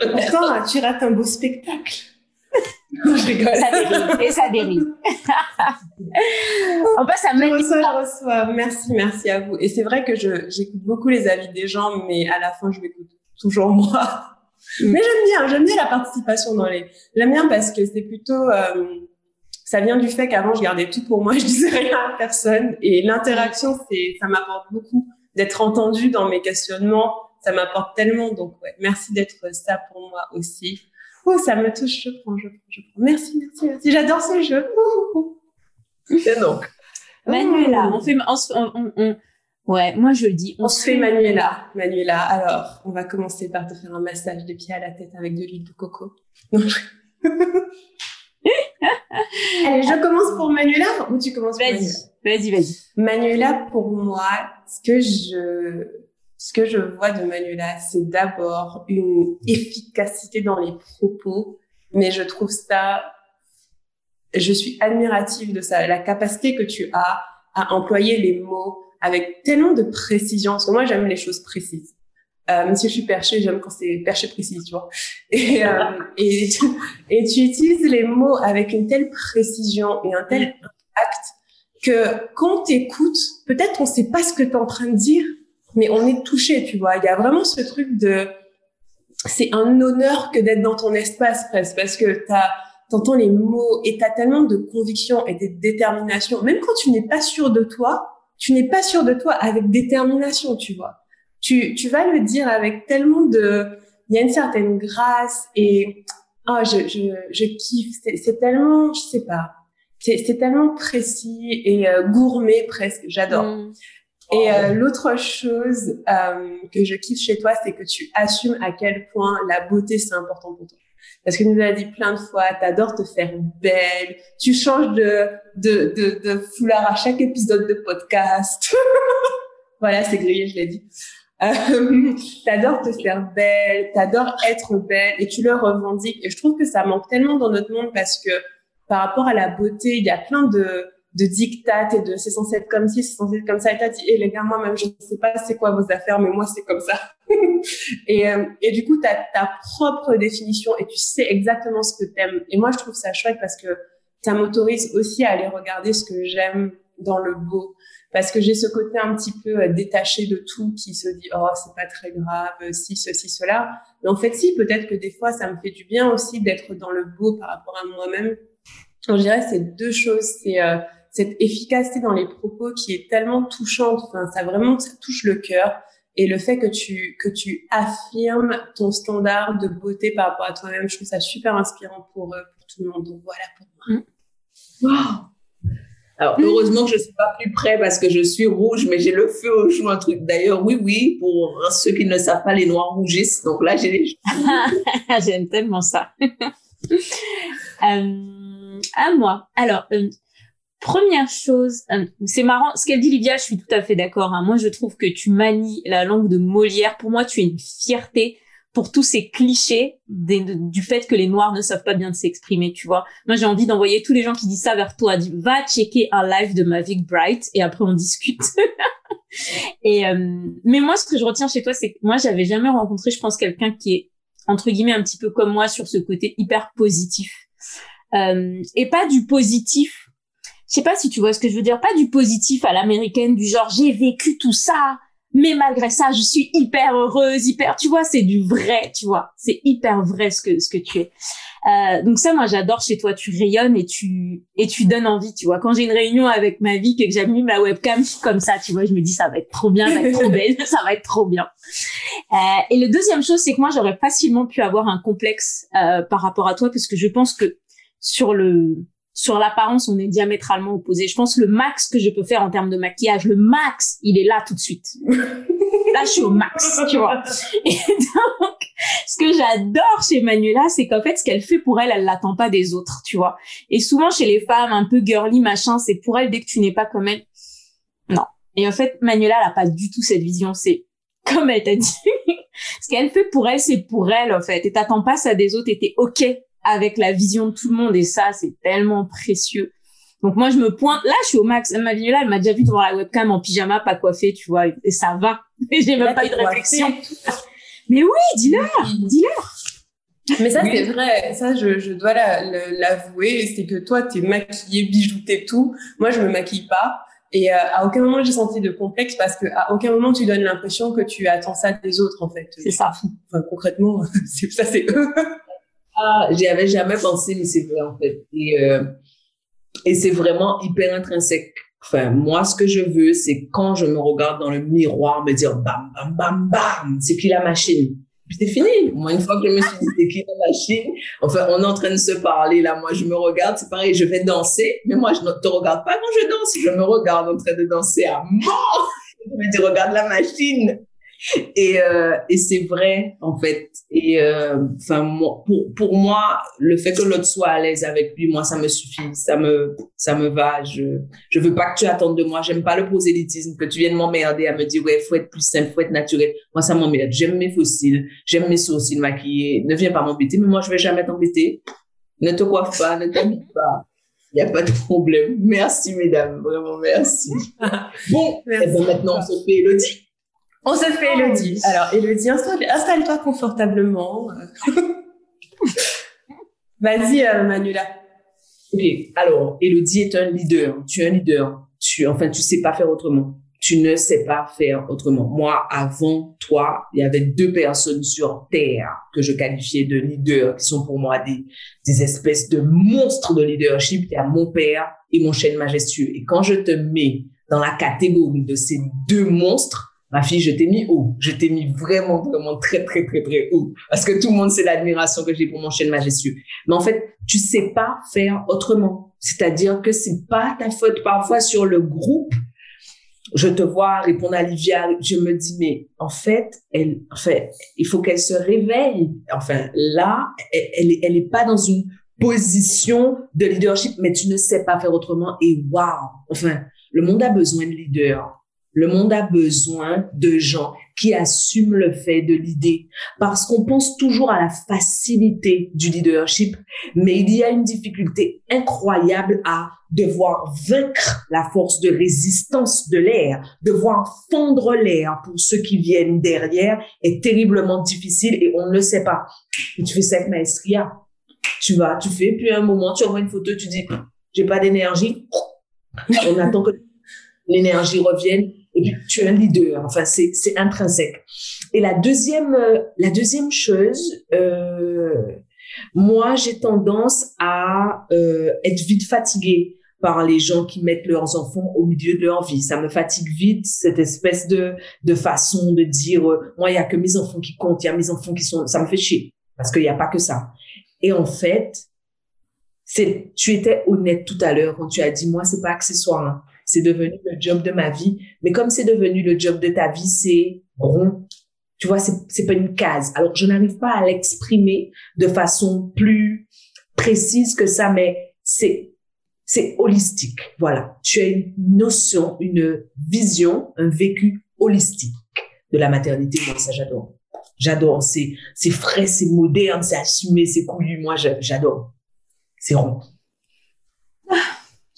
Attends, tu rates un beau spectacle. Non, je rigole. Ça dérive. Et ça dérive. On passe à Je Manu. reçois, je reçois. Merci, merci à vous. Et c'est vrai que j'écoute beaucoup les avis des gens, mais à la fin, je m'écoute toujours moi. Mais j'aime bien, j'aime bien la participation dans les. J'aime bien parce que c'est plutôt. euh, ça vient du fait qu'avant, je gardais tout pour moi, je disais rien à personne. Et l'interaction, c'est, ça m'apporte beaucoup d'être entendue dans mes questionnements. Ça m'apporte tellement. Donc, ouais, merci d'être ça pour moi aussi. Oh, ça me touche, je prends, je prends, je prends. Merci, merci, merci. J'adore ce jeu. Ouh, ouh, ouh. Et donc, Manuela, on fait, on, ouais, moi je le dis, On se fait Manuela. Manuela, alors, on va commencer par te faire un massage des pieds à la tête avec de l'huile de coco. Non, je- Allez, je commence pour Manuela ou tu commences pour Vas-y, vas-y, vas-y. Manuela, pour moi, ce que je, ce que je vois de Manuela, c'est d'abord une efficacité dans les propos, mais je trouve ça, je suis admirative de ça, la capacité que tu as à employer les mots avec tellement de précision, parce que moi j'aime les choses précises. Euh, même si je suis perchée, j'aime quand c'est perché précis, tu vois. Et, euh, et, tu, et tu utilises les mots avec une telle précision et un tel impact que quand t'écoutes, peut-être on sait pas ce que t'es en train de dire, mais on est touché, tu vois. Il y a vraiment ce truc de, c'est un honneur que d'être dans ton espace presque, parce que t'as, t'entends les mots et t'as tellement de conviction et de détermination. Même quand tu n'es pas sûr de toi, tu n'es pas sûr de toi avec détermination, tu vois. Tu, tu vas le dire avec tellement de, il y a une certaine grâce et, ah, je, je, je kiffe. C'est, tellement, je sais pas. C'est, c'est tellement précis et euh, gourmet presque. J'adore. Mm. Et euh, l'autre chose euh, que je kiffe chez toi, c'est que tu assumes à quel point la beauté c'est important pour toi. Parce que tu nous as dit plein de fois, t'adores te faire belle, tu changes de de, de de foulard à chaque épisode de podcast. voilà, c'est grillé, je l'ai dit. Euh, t'adores te faire belle, t'adores être belle et tu le revendiques. Et je trouve que ça manque tellement dans notre monde parce que par rapport à la beauté, il y a plein de de dictates et de c'est censé être comme ci, c'est censé être comme ça. Et t'as dit, eh les gars, moi même je ne sais pas c'est quoi vos affaires, mais moi c'est comme ça. et, euh, et du coup, tu as ta propre définition et tu sais exactement ce que t'aimes. Et moi, je trouve ça chouette parce que ça m'autorise aussi à aller regarder ce que j'aime dans le beau. Parce que j'ai ce côté un petit peu euh, détaché de tout qui se dit, oh, c'est pas très grave, euh, si, ceci, cela. Mais en fait, si, peut-être que des fois, ça me fait du bien aussi d'être dans le beau par rapport à moi-même. Je dirais, c'est deux choses. C'est euh, cette efficacité dans les propos qui est tellement touchante. Enfin, ça vraiment, ça touche le cœur. Et le fait que tu, que tu affirmes ton standard de beauté par rapport à toi-même, je trouve ça super inspirant pour, euh, pour tout le monde. Donc voilà pour moi. Wow. Alors, heureusement que je suis pas plus près parce que je suis rouge, mais j'ai le feu aux joues, un truc. D'ailleurs, oui, oui, pour ceux qui ne savent pas, les noirs rougissent. Donc là, j'ai les J'aime tellement ça. Euh, à moi. Alors, euh, première chose, euh, c'est marrant, ce qu'elle dit Lydia, je suis tout à fait d'accord. hein. Moi, je trouve que tu manies la langue de Molière. Pour moi, tu es une fierté pour tous ces clichés du fait que les Noirs ne savent pas bien s'exprimer, tu vois. Moi, j'ai envie d'envoyer tous les gens qui disent ça vers toi. Dis, va checker un live de Mavic Bright et après on discute. euh, mais moi, ce que je retiens chez toi, c'est que moi, j'avais jamais rencontré, je pense, quelqu'un qui est entre guillemets un petit peu comme moi sur ce côté hyper positif Euh, et pas du positif. Je sais pas si tu vois ce que je veux dire, pas du positif à l'américaine du genre j'ai vécu tout ça, mais malgré ça je suis hyper heureuse, hyper, tu vois, c'est du vrai, tu vois, c'est hyper vrai ce que ce que tu es. Euh, donc ça, moi j'adore chez toi, tu rayonnes et tu et tu donnes envie, tu vois. Quand j'ai une réunion avec ma vie que j'allume ma webcam, je suis comme ça, tu vois, je me dis ça va être trop bien, ça va être trop belle, ça va être trop bien. Euh, et le deuxième chose, c'est que moi, j'aurais facilement pu avoir un complexe euh, par rapport à toi, parce que je pense que sur le sur l'apparence, on est diamétralement opposés. Je pense que le max que je peux faire en termes de maquillage, le max, il est là tout de suite. Là, je suis au max, tu vois. Et donc, ce que j'adore chez Manuela, c'est qu'en fait, ce qu'elle fait pour elle, elle l'attend pas des autres, tu vois. Et souvent, chez les femmes un peu girly, machin, c'est pour elle, dès que tu n'es pas comme elle, non. Et en fait, Manuela, elle a pas du tout cette vision. C'est comme elle t'a dit, ce qu'elle fait pour elle, c'est pour elle, en fait. Et t'attends pas ça des autres et t'es OK avec la vision de tout le monde. Et ça, c'est tellement précieux. Donc moi, je me pointe. Là, je suis au max. Ma là, elle m'a déjà vu devant la webcam en pyjama, pas coiffée, tu vois, et ça va. Et j'ai même pas eu de réflexion. Mais oui, dis-leur, dis-leur. Mais ça, c'est vrai. Ça, je, je dois l'avouer. C'est que toi, t'es maquillée, bijoutée, tout. Moi, je me maquille pas. Et euh, à aucun moment j'ai senti de complexe parce que à aucun moment tu donnes l'impression que tu attends ça des autres en fait. C'est ça. Enfin concrètement, c'est ça c'est eux. Ah, j'y avais jamais pensé mais c'est vrai en fait. Et euh, et c'est vraiment hyper intrinsèque. Enfin, moi, ce que je veux, c'est quand je me regarde dans le miroir, me dire bam, bam, bam, bam, c'est qui la machine? Puis c'est fini. Moi, une fois que je me suis dit, c'est qui la machine? Enfin, on est en train de se parler, là. Moi, je me regarde, c'est pareil, je vais danser, mais moi, je ne te regarde pas quand je danse. Je me regarde en train de danser à mort. Je me dis, regarde la machine et, euh, et c'est vrai en fait et euh, enfin pour pour moi le fait que l'autre soit à l'aise avec lui moi ça me suffit ça me ça me va je je veux pas que tu attendes de moi j'aime pas le prosélytisme que tu viennes m'emmerder à me dire ouais faut être plus simple faut être naturel moi ça m'emmerde j'aime mes fossiles j'aime mes sourcils maquillés ne viens pas m'embêter mais moi je vais jamais t'embêter ne te coiffe pas ne t'habille pas il n'y a pas de problème. Merci, mesdames. Vraiment, merci. bon, merci. Et eh ben, maintenant, on se fait Elodie. On se fait Elodie. Alors, Elodie, installe-toi confortablement. Vas-y, euh, Manuela. Ok. Alors, Elodie est un leader. Tu es un leader. Tu, enfin, tu sais pas faire autrement. Tu ne sais pas faire autrement. Moi, avant toi, il y avait deux personnes sur Terre que je qualifiais de leaders, qui sont pour moi des, des espèces de monstres de leadership. Il y a mon père et mon chêne majestueux. Et quand je te mets dans la catégorie de ces deux monstres, Ma fille, je t'ai mis haut. Je t'ai mis vraiment, vraiment très, très, très, très haut. Parce que tout le monde sait l'admiration que j'ai pour mon chêne majestueux. Mais en fait, tu sais pas faire autrement. C'est-à-dire que c'est pas ta faute. Parfois, sur le groupe, je te vois répondre à Livia. Je me dis, mais en fait, elle, enfin, il faut qu'elle se réveille. Enfin, là, elle, elle, elle est pas dans une position de leadership, mais tu ne sais pas faire autrement. Et waouh! Enfin, le monde a besoin de leaders le monde a besoin de gens qui assument le fait de l'idée parce qu'on pense toujours à la facilité du leadership, mais il y a une difficulté incroyable à devoir vaincre la force de résistance de l'air, devoir fondre l'air pour ceux qui viennent derrière est terriblement difficile et on ne le sait pas. Et tu fais ça avec Maestria. Tu vas, tu fais, puis à un moment, tu envoies une photo, tu dis, j'ai pas d'énergie. On attend que l'énergie revienne tu es un leader. Enfin, c'est intrinsèque. Et la deuxième euh, la deuxième chose, euh, moi j'ai tendance à euh, être vite fatiguée par les gens qui mettent leurs enfants au milieu de leur vie. Ça me fatigue vite cette espèce de façon de dire moi il y a que mes enfants qui comptent, il y a mes enfants qui sont ça me fait chier parce qu'il n'y a pas que ça. Et en fait, tu étais honnête tout à l'heure quand tu as dit moi c'est pas accessoire. Hein c'est devenu le job de ma vie. Mais comme c'est devenu le job de ta vie, c'est rond. Tu vois, c'est, c'est pas une case. Alors, je n'arrive pas à l'exprimer de façon plus précise que ça, mais c'est, holistique. Voilà. Tu as une notion, une vision, un vécu holistique de la maternité. Moi, ça, j'adore. J'adore. C'est, c'est frais, c'est moderne, c'est assumé, c'est couillu. Moi, j'adore. C'est rond.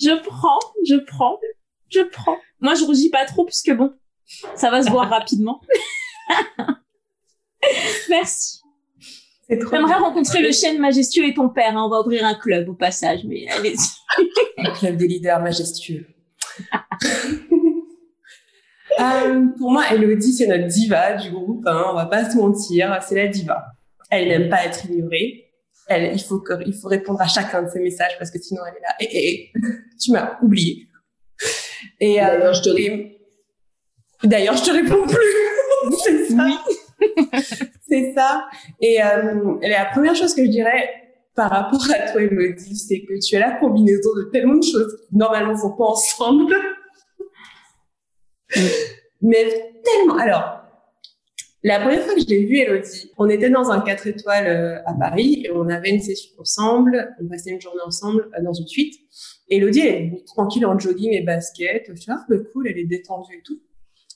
Je prends, je prends je prends. Moi, je rougis pas trop puisque bon, ça va se voir rapidement. Merci. J'aimerais rencontrer le chêne majestueux et ton père. Hein. On va ouvrir un club au passage, mais allez-y. un club des leaders majestueux. Euh, pour moi, Elodie, c'est notre diva du groupe. Hein. On va pas se mentir, c'est la diva. Elle n'aime pas être ignorée. Elle, il faut que, il faut répondre à chacun de ses messages parce que sinon elle est là. Et, tu m'as oublié. Et d'ailleurs, je te, d'ailleurs, je te réponds plus. c'est ça. c'est ça. Et, euh, la première chose que je dirais par rapport à toi, Elodie, c'est que tu es la combinaison de tellement de choses qui normalement vont pas ensemble. Mais tellement. Alors, la première fois que je l'ai vue, Elodie, on était dans un 4 étoiles euh, à Paris et on avait une session ensemble, on passait une journée ensemble euh, dans une suite. Elodie, est tranquille en jogging et basket. Je suis ah, cool, elle est détendue et tout.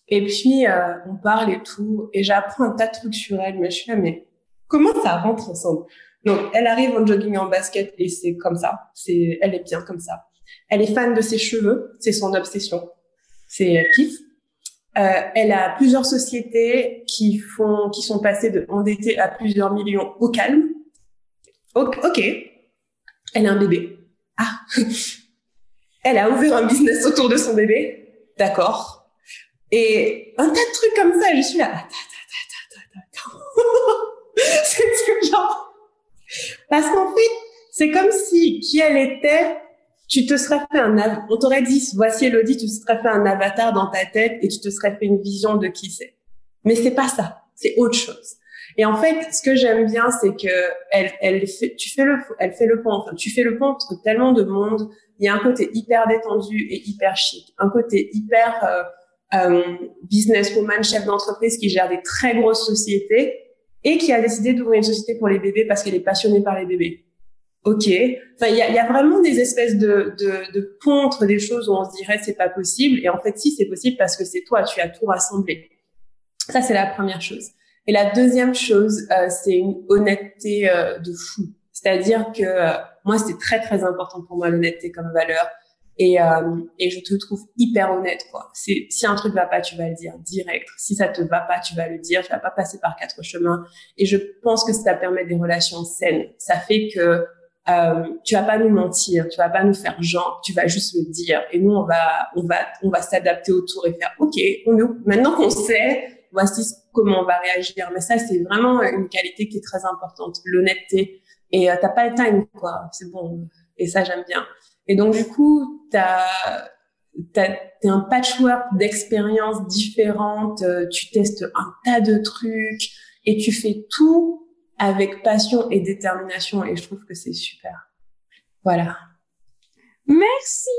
Et puis, euh, on parle et tout, et j'apprends un tas de trucs sur elle, mais je suis là, mais comment ça rentre ensemble? Donc, elle arrive en jogging en basket, et c'est comme ça. C'est, elle est bien comme ça. Elle est fan de ses cheveux, c'est son obsession. C'est pif. Euh, elle a plusieurs sociétés qui font, qui sont passées de endettées à plusieurs millions au calme. Ok. Elle a un bébé. Ah. Elle a ouvert un business autour de son bébé. D'accord. Et un tas de trucs comme ça, je suis là. c'est genre. Parce qu'en fait, c'est comme si qui elle était, tu te serais fait un, on t'aurait dit, voici Elodie, tu te serais fait un avatar dans ta tête et tu te serais fait une vision de qui c'est. Mais c'est pas ça. C'est autre chose. Et en fait, ce que j'aime bien, c'est que elle, elle fait, tu fais le, elle fait le pont, enfin, tu fais le pont entre tellement de monde. Il y a un côté hyper détendu et hyper chic, un côté hyper euh, euh, businesswoman, chef d'entreprise qui gère des très grosses sociétés et qui a décidé d'ouvrir une société pour les bébés parce qu'elle est passionnée par les bébés. Ok. Enfin, il y a, y a, vraiment des espèces de, de, de ponts entre des choses où on se dirait c'est pas possible. Et en fait, si c'est possible parce que c'est toi, tu as tout rassemblé. Ça, c'est la première chose. Et la deuxième chose, euh, c'est une honnêteté euh, de fou. C'est-à-dire que euh, moi, c'était très très important pour moi l'honnêteté comme valeur. Et, et je te trouve hyper honnête, quoi. C'est si un truc va pas, tu vas le dire direct. Si ça te va pas, tu vas le dire. Tu vas pas passer par quatre chemins. Et je pense que ça permet des relations saines. Ça fait que euh, tu vas pas nous mentir, tu vas pas nous faire genre, tu vas juste le dire. Et nous, on va, on va, on va s'adapter autour et faire, ok, on, maintenant qu'on sait, voici comment on va réagir. Mais ça, c'est vraiment une qualité qui est très importante, l'honnêteté. Et euh, t'as pas le time, quoi. C'est bon. Et ça, j'aime bien. Et donc, du coup, t'as, t'es un patchwork d'expériences différentes. Euh, tu testes un tas de trucs et tu fais tout avec passion et détermination. Et je trouve que c'est super. Voilà. Merci.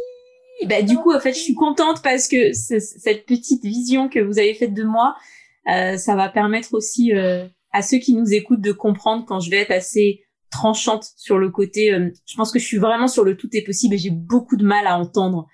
Bah, du coup, en fait, je suis contente parce que cette petite vision que vous avez faite de moi, euh, ça va permettre aussi euh, à ceux qui nous écoutent de comprendre quand je vais être assez tranchante sur le côté. Euh, je pense que je suis vraiment sur le tout est possible et j'ai beaucoup de mal à entendre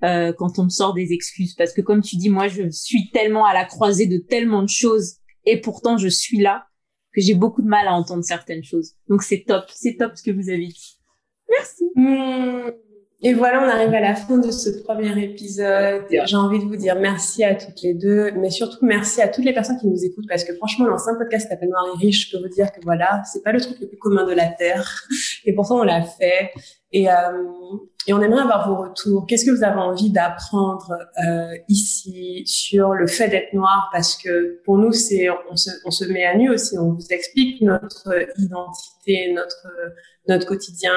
quand on me sort des excuses parce que comme tu dis, moi je suis tellement à la croisée de tellement de choses et pourtant je suis là que j'ai beaucoup de mal à entendre certaines choses. Donc c'est top, c'est top ce que vous avez dit. Merci. Mmh. Et voilà, on arrive à la fin de ce premier épisode. J'ai envie de vous dire merci à toutes les deux, mais surtout merci à toutes les personnes qui nous écoutent parce que franchement, l'ancien podcast s'appelle Noir et Riche. Je peux vous dire que voilà, c'est pas le truc le plus commun de la terre, et pourtant on l'a fait. Et, euh, et on aimerait avoir vos retours. Qu'est-ce que vous avez envie d'apprendre euh, ici sur le fait d'être noir? Parce que pour nous, c'est on se, on se met à nu aussi. On vous explique notre identité, notre notre quotidien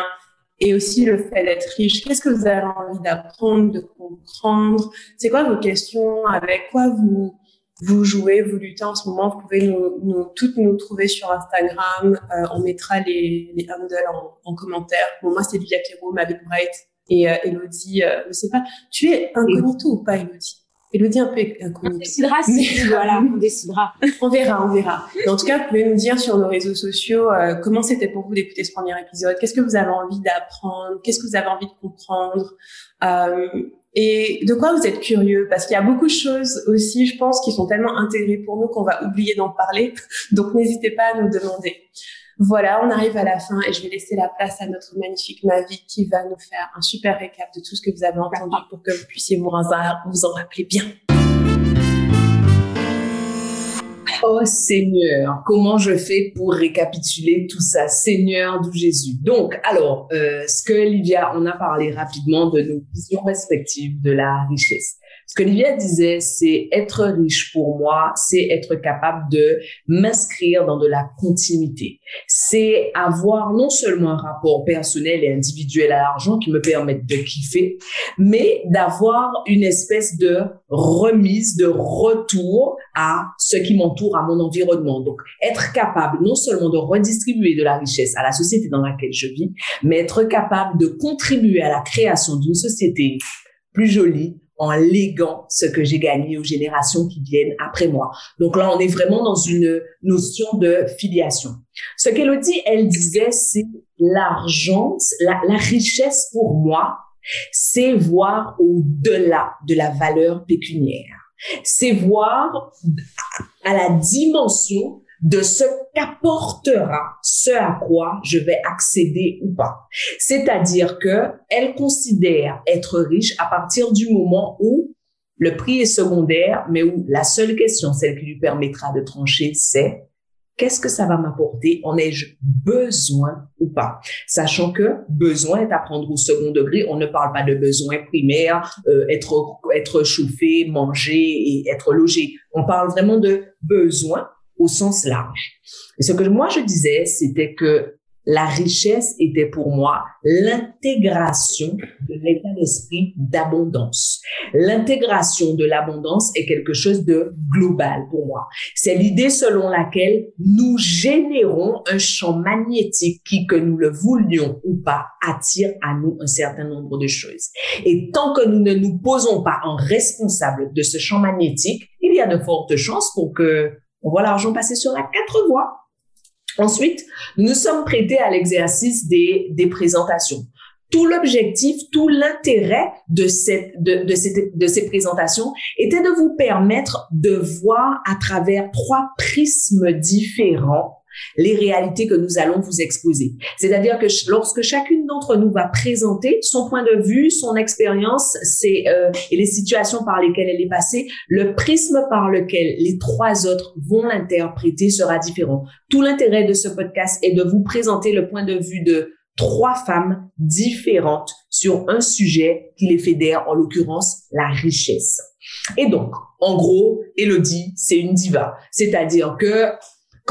et aussi le fait d'être riche. Qu'est-ce que vous avez envie d'apprendre, de comprendre? C'est quoi vos questions? Avec quoi vous vous jouez, vous luttez en ce moment? Vous pouvez nous, nous toutes nous trouver sur Instagram. Euh, on mettra les, les handles en, en commentaire. Bon, moi, c'est Livia Kero, avec Bright et euh, Elodie. Euh, je sais pas. Tu es incognito ou pas, Elodie? Elodie un peu inconnue. On décidera si, voilà, on décidera. on verra, on verra. en tout cas, vous pouvez nous dire sur nos réseaux sociaux euh, comment c'était pour vous d'écouter ce premier épisode. Qu'est-ce que vous avez envie d'apprendre? Qu'est-ce que vous avez envie de comprendre? Euh, Et de quoi vous êtes curieux? Parce qu'il y a beaucoup de choses aussi, je pense, qui sont tellement intégrées pour nous qu'on va oublier d'en parler. Donc, n'hésitez pas à nous demander. Voilà, on arrive à la fin et je vais laisser la place à notre magnifique Mavi qui va nous faire un super récap de tout ce que vous avez entendu pour que vous puissiez vous, vous en rappeler bien. Oh Seigneur, comment je fais pour récapituler tout ça, Seigneur du Jésus? Donc, alors, euh, ce que Livia, on a parlé rapidement de nos visions respectives de la richesse. Ce que Livia disait, c'est être riche pour moi, c'est être capable de m'inscrire dans de la continuité. C'est avoir non seulement un rapport personnel et individuel à l'argent qui me permette de kiffer, mais d'avoir une espèce de remise, de retour à ce qui m'entoure, à mon environnement. Donc, être capable non seulement de redistribuer de la richesse à la société dans laquelle je vis, mais être capable de contribuer à la création d'une société plus jolie, en léguant ce que j'ai gagné aux générations qui viennent après moi. Donc là, on est vraiment dans une notion de filiation. Ce qu'Elodie, elle disait, c'est l'argent, la, la richesse pour moi, c'est voir au-delà de la valeur pécuniaire. C'est voir à la dimension de ce qu'apportera ce à quoi je vais accéder ou pas. C'est-à-dire que elle considère être riche à partir du moment où le prix est secondaire, mais où la seule question, celle qui lui permettra de trancher, c'est qu'est-ce que ça va m'apporter? En ai-je besoin ou pas? Sachant que besoin est à prendre au second degré. On ne parle pas de besoin primaire, euh, être être chauffé, manger et être logé. On parle vraiment de besoin au sens large. Et ce que moi je disais, c'était que la richesse était pour moi l'intégration de l'état d'esprit d'abondance. L'intégration de l'abondance est quelque chose de global pour moi. C'est l'idée selon laquelle nous générons un champ magnétique qui, que nous le voulions ou pas, attire à nous un certain nombre de choses. Et tant que nous ne nous posons pas en responsable de ce champ magnétique, il y a de fortes chances pour que on voit l'argent passer sur la quatre voies Ensuite, nous sommes prêtés à l'exercice des, des présentations. Tout l'objectif, tout l'intérêt de, cette, de, de, de ces présentations était de vous permettre de voir à travers trois prismes différents les réalités que nous allons vous exposer. C'est-à-dire que lorsque chacune d'entre nous va présenter son point de vue, son expérience c'est, euh, et les situations par lesquelles elle est passée, le prisme par lequel les trois autres vont l'interpréter sera différent. Tout l'intérêt de ce podcast est de vous présenter le point de vue de trois femmes différentes sur un sujet qui les fédère, en l'occurrence la richesse. Et donc, en gros, Elodie, c'est une diva. C'est-à-dire que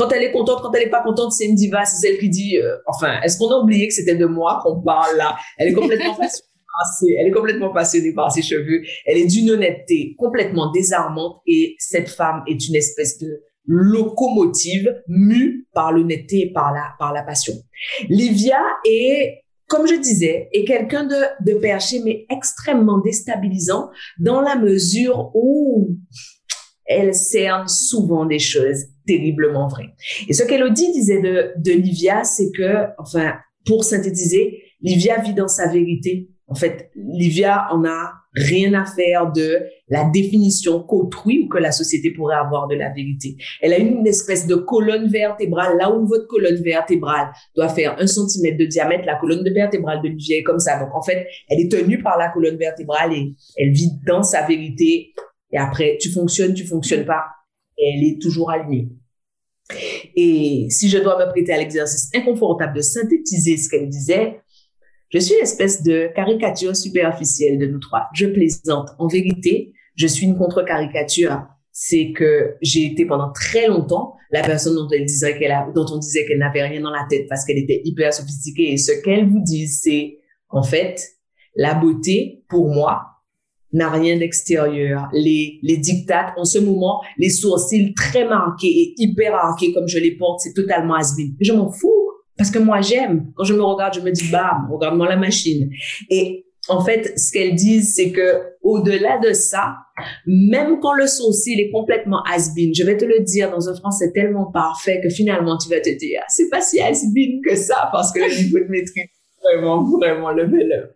quand elle est contente, quand elle est pas contente, c'est une diva, c'est celle qui dit, euh, enfin, est-ce qu'on a oublié que c'était de moi qu'on parle là? Elle est complètement passionnée. Elle est complètement passionnée par ses cheveux. Elle est d'une honnêteté complètement désarmante et cette femme est une espèce de locomotive mue par l'honnêteté et par la, par la passion. Livia est, comme je disais, est quelqu'un de, de perché, mais extrêmement déstabilisant dans la mesure où elle cerne souvent des choses terriblement vraies. Et ce qu'Elodie disait de, de Livia, c'est que, enfin, pour synthétiser, Livia vit dans sa vérité. En fait, Livia en a rien à faire de la définition qu'autrui ou que la société pourrait avoir de la vérité. Elle a une espèce de colonne vertébrale. Là où votre colonne vertébrale doit faire un centimètre de diamètre, la colonne vertébrale de Livia est comme ça. Donc, en fait, elle est tenue par la colonne vertébrale et elle vit dans sa vérité et après, tu fonctionnes, tu fonctionnes pas. Elle est toujours alignée. Et si je dois me prêter à l'exercice inconfortable de synthétiser ce qu'elle disait, je suis une espèce de caricature superficielle de nous trois. Je plaisante. En vérité, je suis une contre-caricature. C'est que j'ai été pendant très longtemps la personne dont elle disait qu'elle a, dont on disait qu'elle n'avait rien dans la tête parce qu'elle était hyper sophistiquée. Et ce qu'elle vous dit, c'est, en fait, la beauté, pour moi, n'a rien d'extérieur. Les, les dictates, en ce moment, les sourcils très marqués et hyper marqués comme je les porte, c'est totalement asbin. Je m'en fous parce que moi j'aime. Quand je me regarde, je me dis, bam, regarde-moi la machine. Et en fait, ce qu'elles disent, c'est que au-delà de ça, même quand le sourcil est complètement has-been, je vais te le dire dans un français tellement parfait que finalement tu vas te dire, c'est pas si has-been que ça parce que le niveau de maîtrise vraiment, vraiment le bel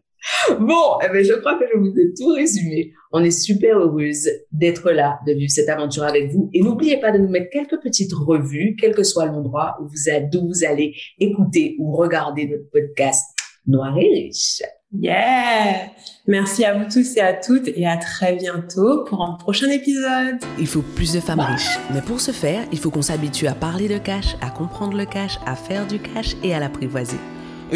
Bon, eh ben, je crois que je vous ai tout résumé. On est super heureuse d'être là, de vivre cette aventure avec vous. Et n'oubliez pas de nous mettre quelques petites revues, quel que soit l'endroit où vous êtes, d'où vous allez écouter ou regarder notre podcast Noir et Riche. Yeah! Merci à vous tous et à toutes et à très bientôt pour un prochain épisode. Il faut plus de femmes riches. Mais pour ce faire, il faut qu'on s'habitue à parler de cash, à comprendre le cash, à faire du cash et à l'apprivoiser.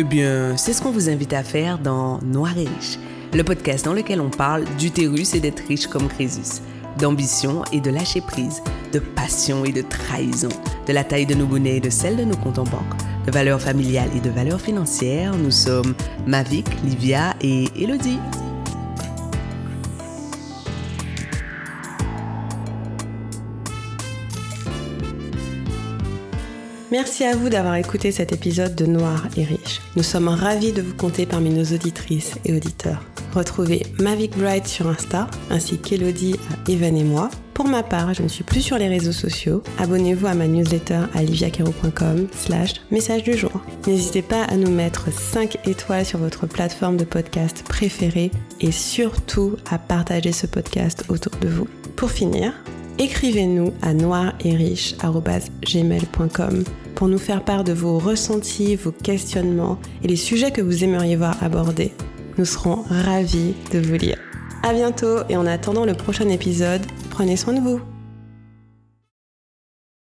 Eh bien, c'est ce qu'on vous invite à faire dans Noir et Riche, le podcast dans lequel on parle d'utérus et d'être riche comme Crésus, d'ambition et de lâcher prise, de passion et de trahison, de la taille de nos bonnets et de celle de nos comptes en banque, de valeurs familiales et de valeurs financières. Nous sommes Mavic, Livia et Elodie. Merci à vous d'avoir écouté cet épisode de Noir et Riche. Nous sommes ravis de vous compter parmi nos auditrices et auditeurs. Retrouvez Mavic Bright sur Insta, ainsi qu'Elodie à Evan et moi. Pour ma part, je ne suis plus sur les réseaux sociaux. Abonnez-vous à ma newsletter à liviacaro.com slash message du jour. N'hésitez pas à nous mettre 5 étoiles sur votre plateforme de podcast préférée et surtout à partager ce podcast autour de vous. pour finir, écrivez-nous à noiretriche.gmail.com pour nous faire part de vos ressentis, vos questionnements et les sujets que vous aimeriez voir abordés. Nous serons ravis de vous lire. À bientôt et en attendant le prochain épisode, prenez soin de vous.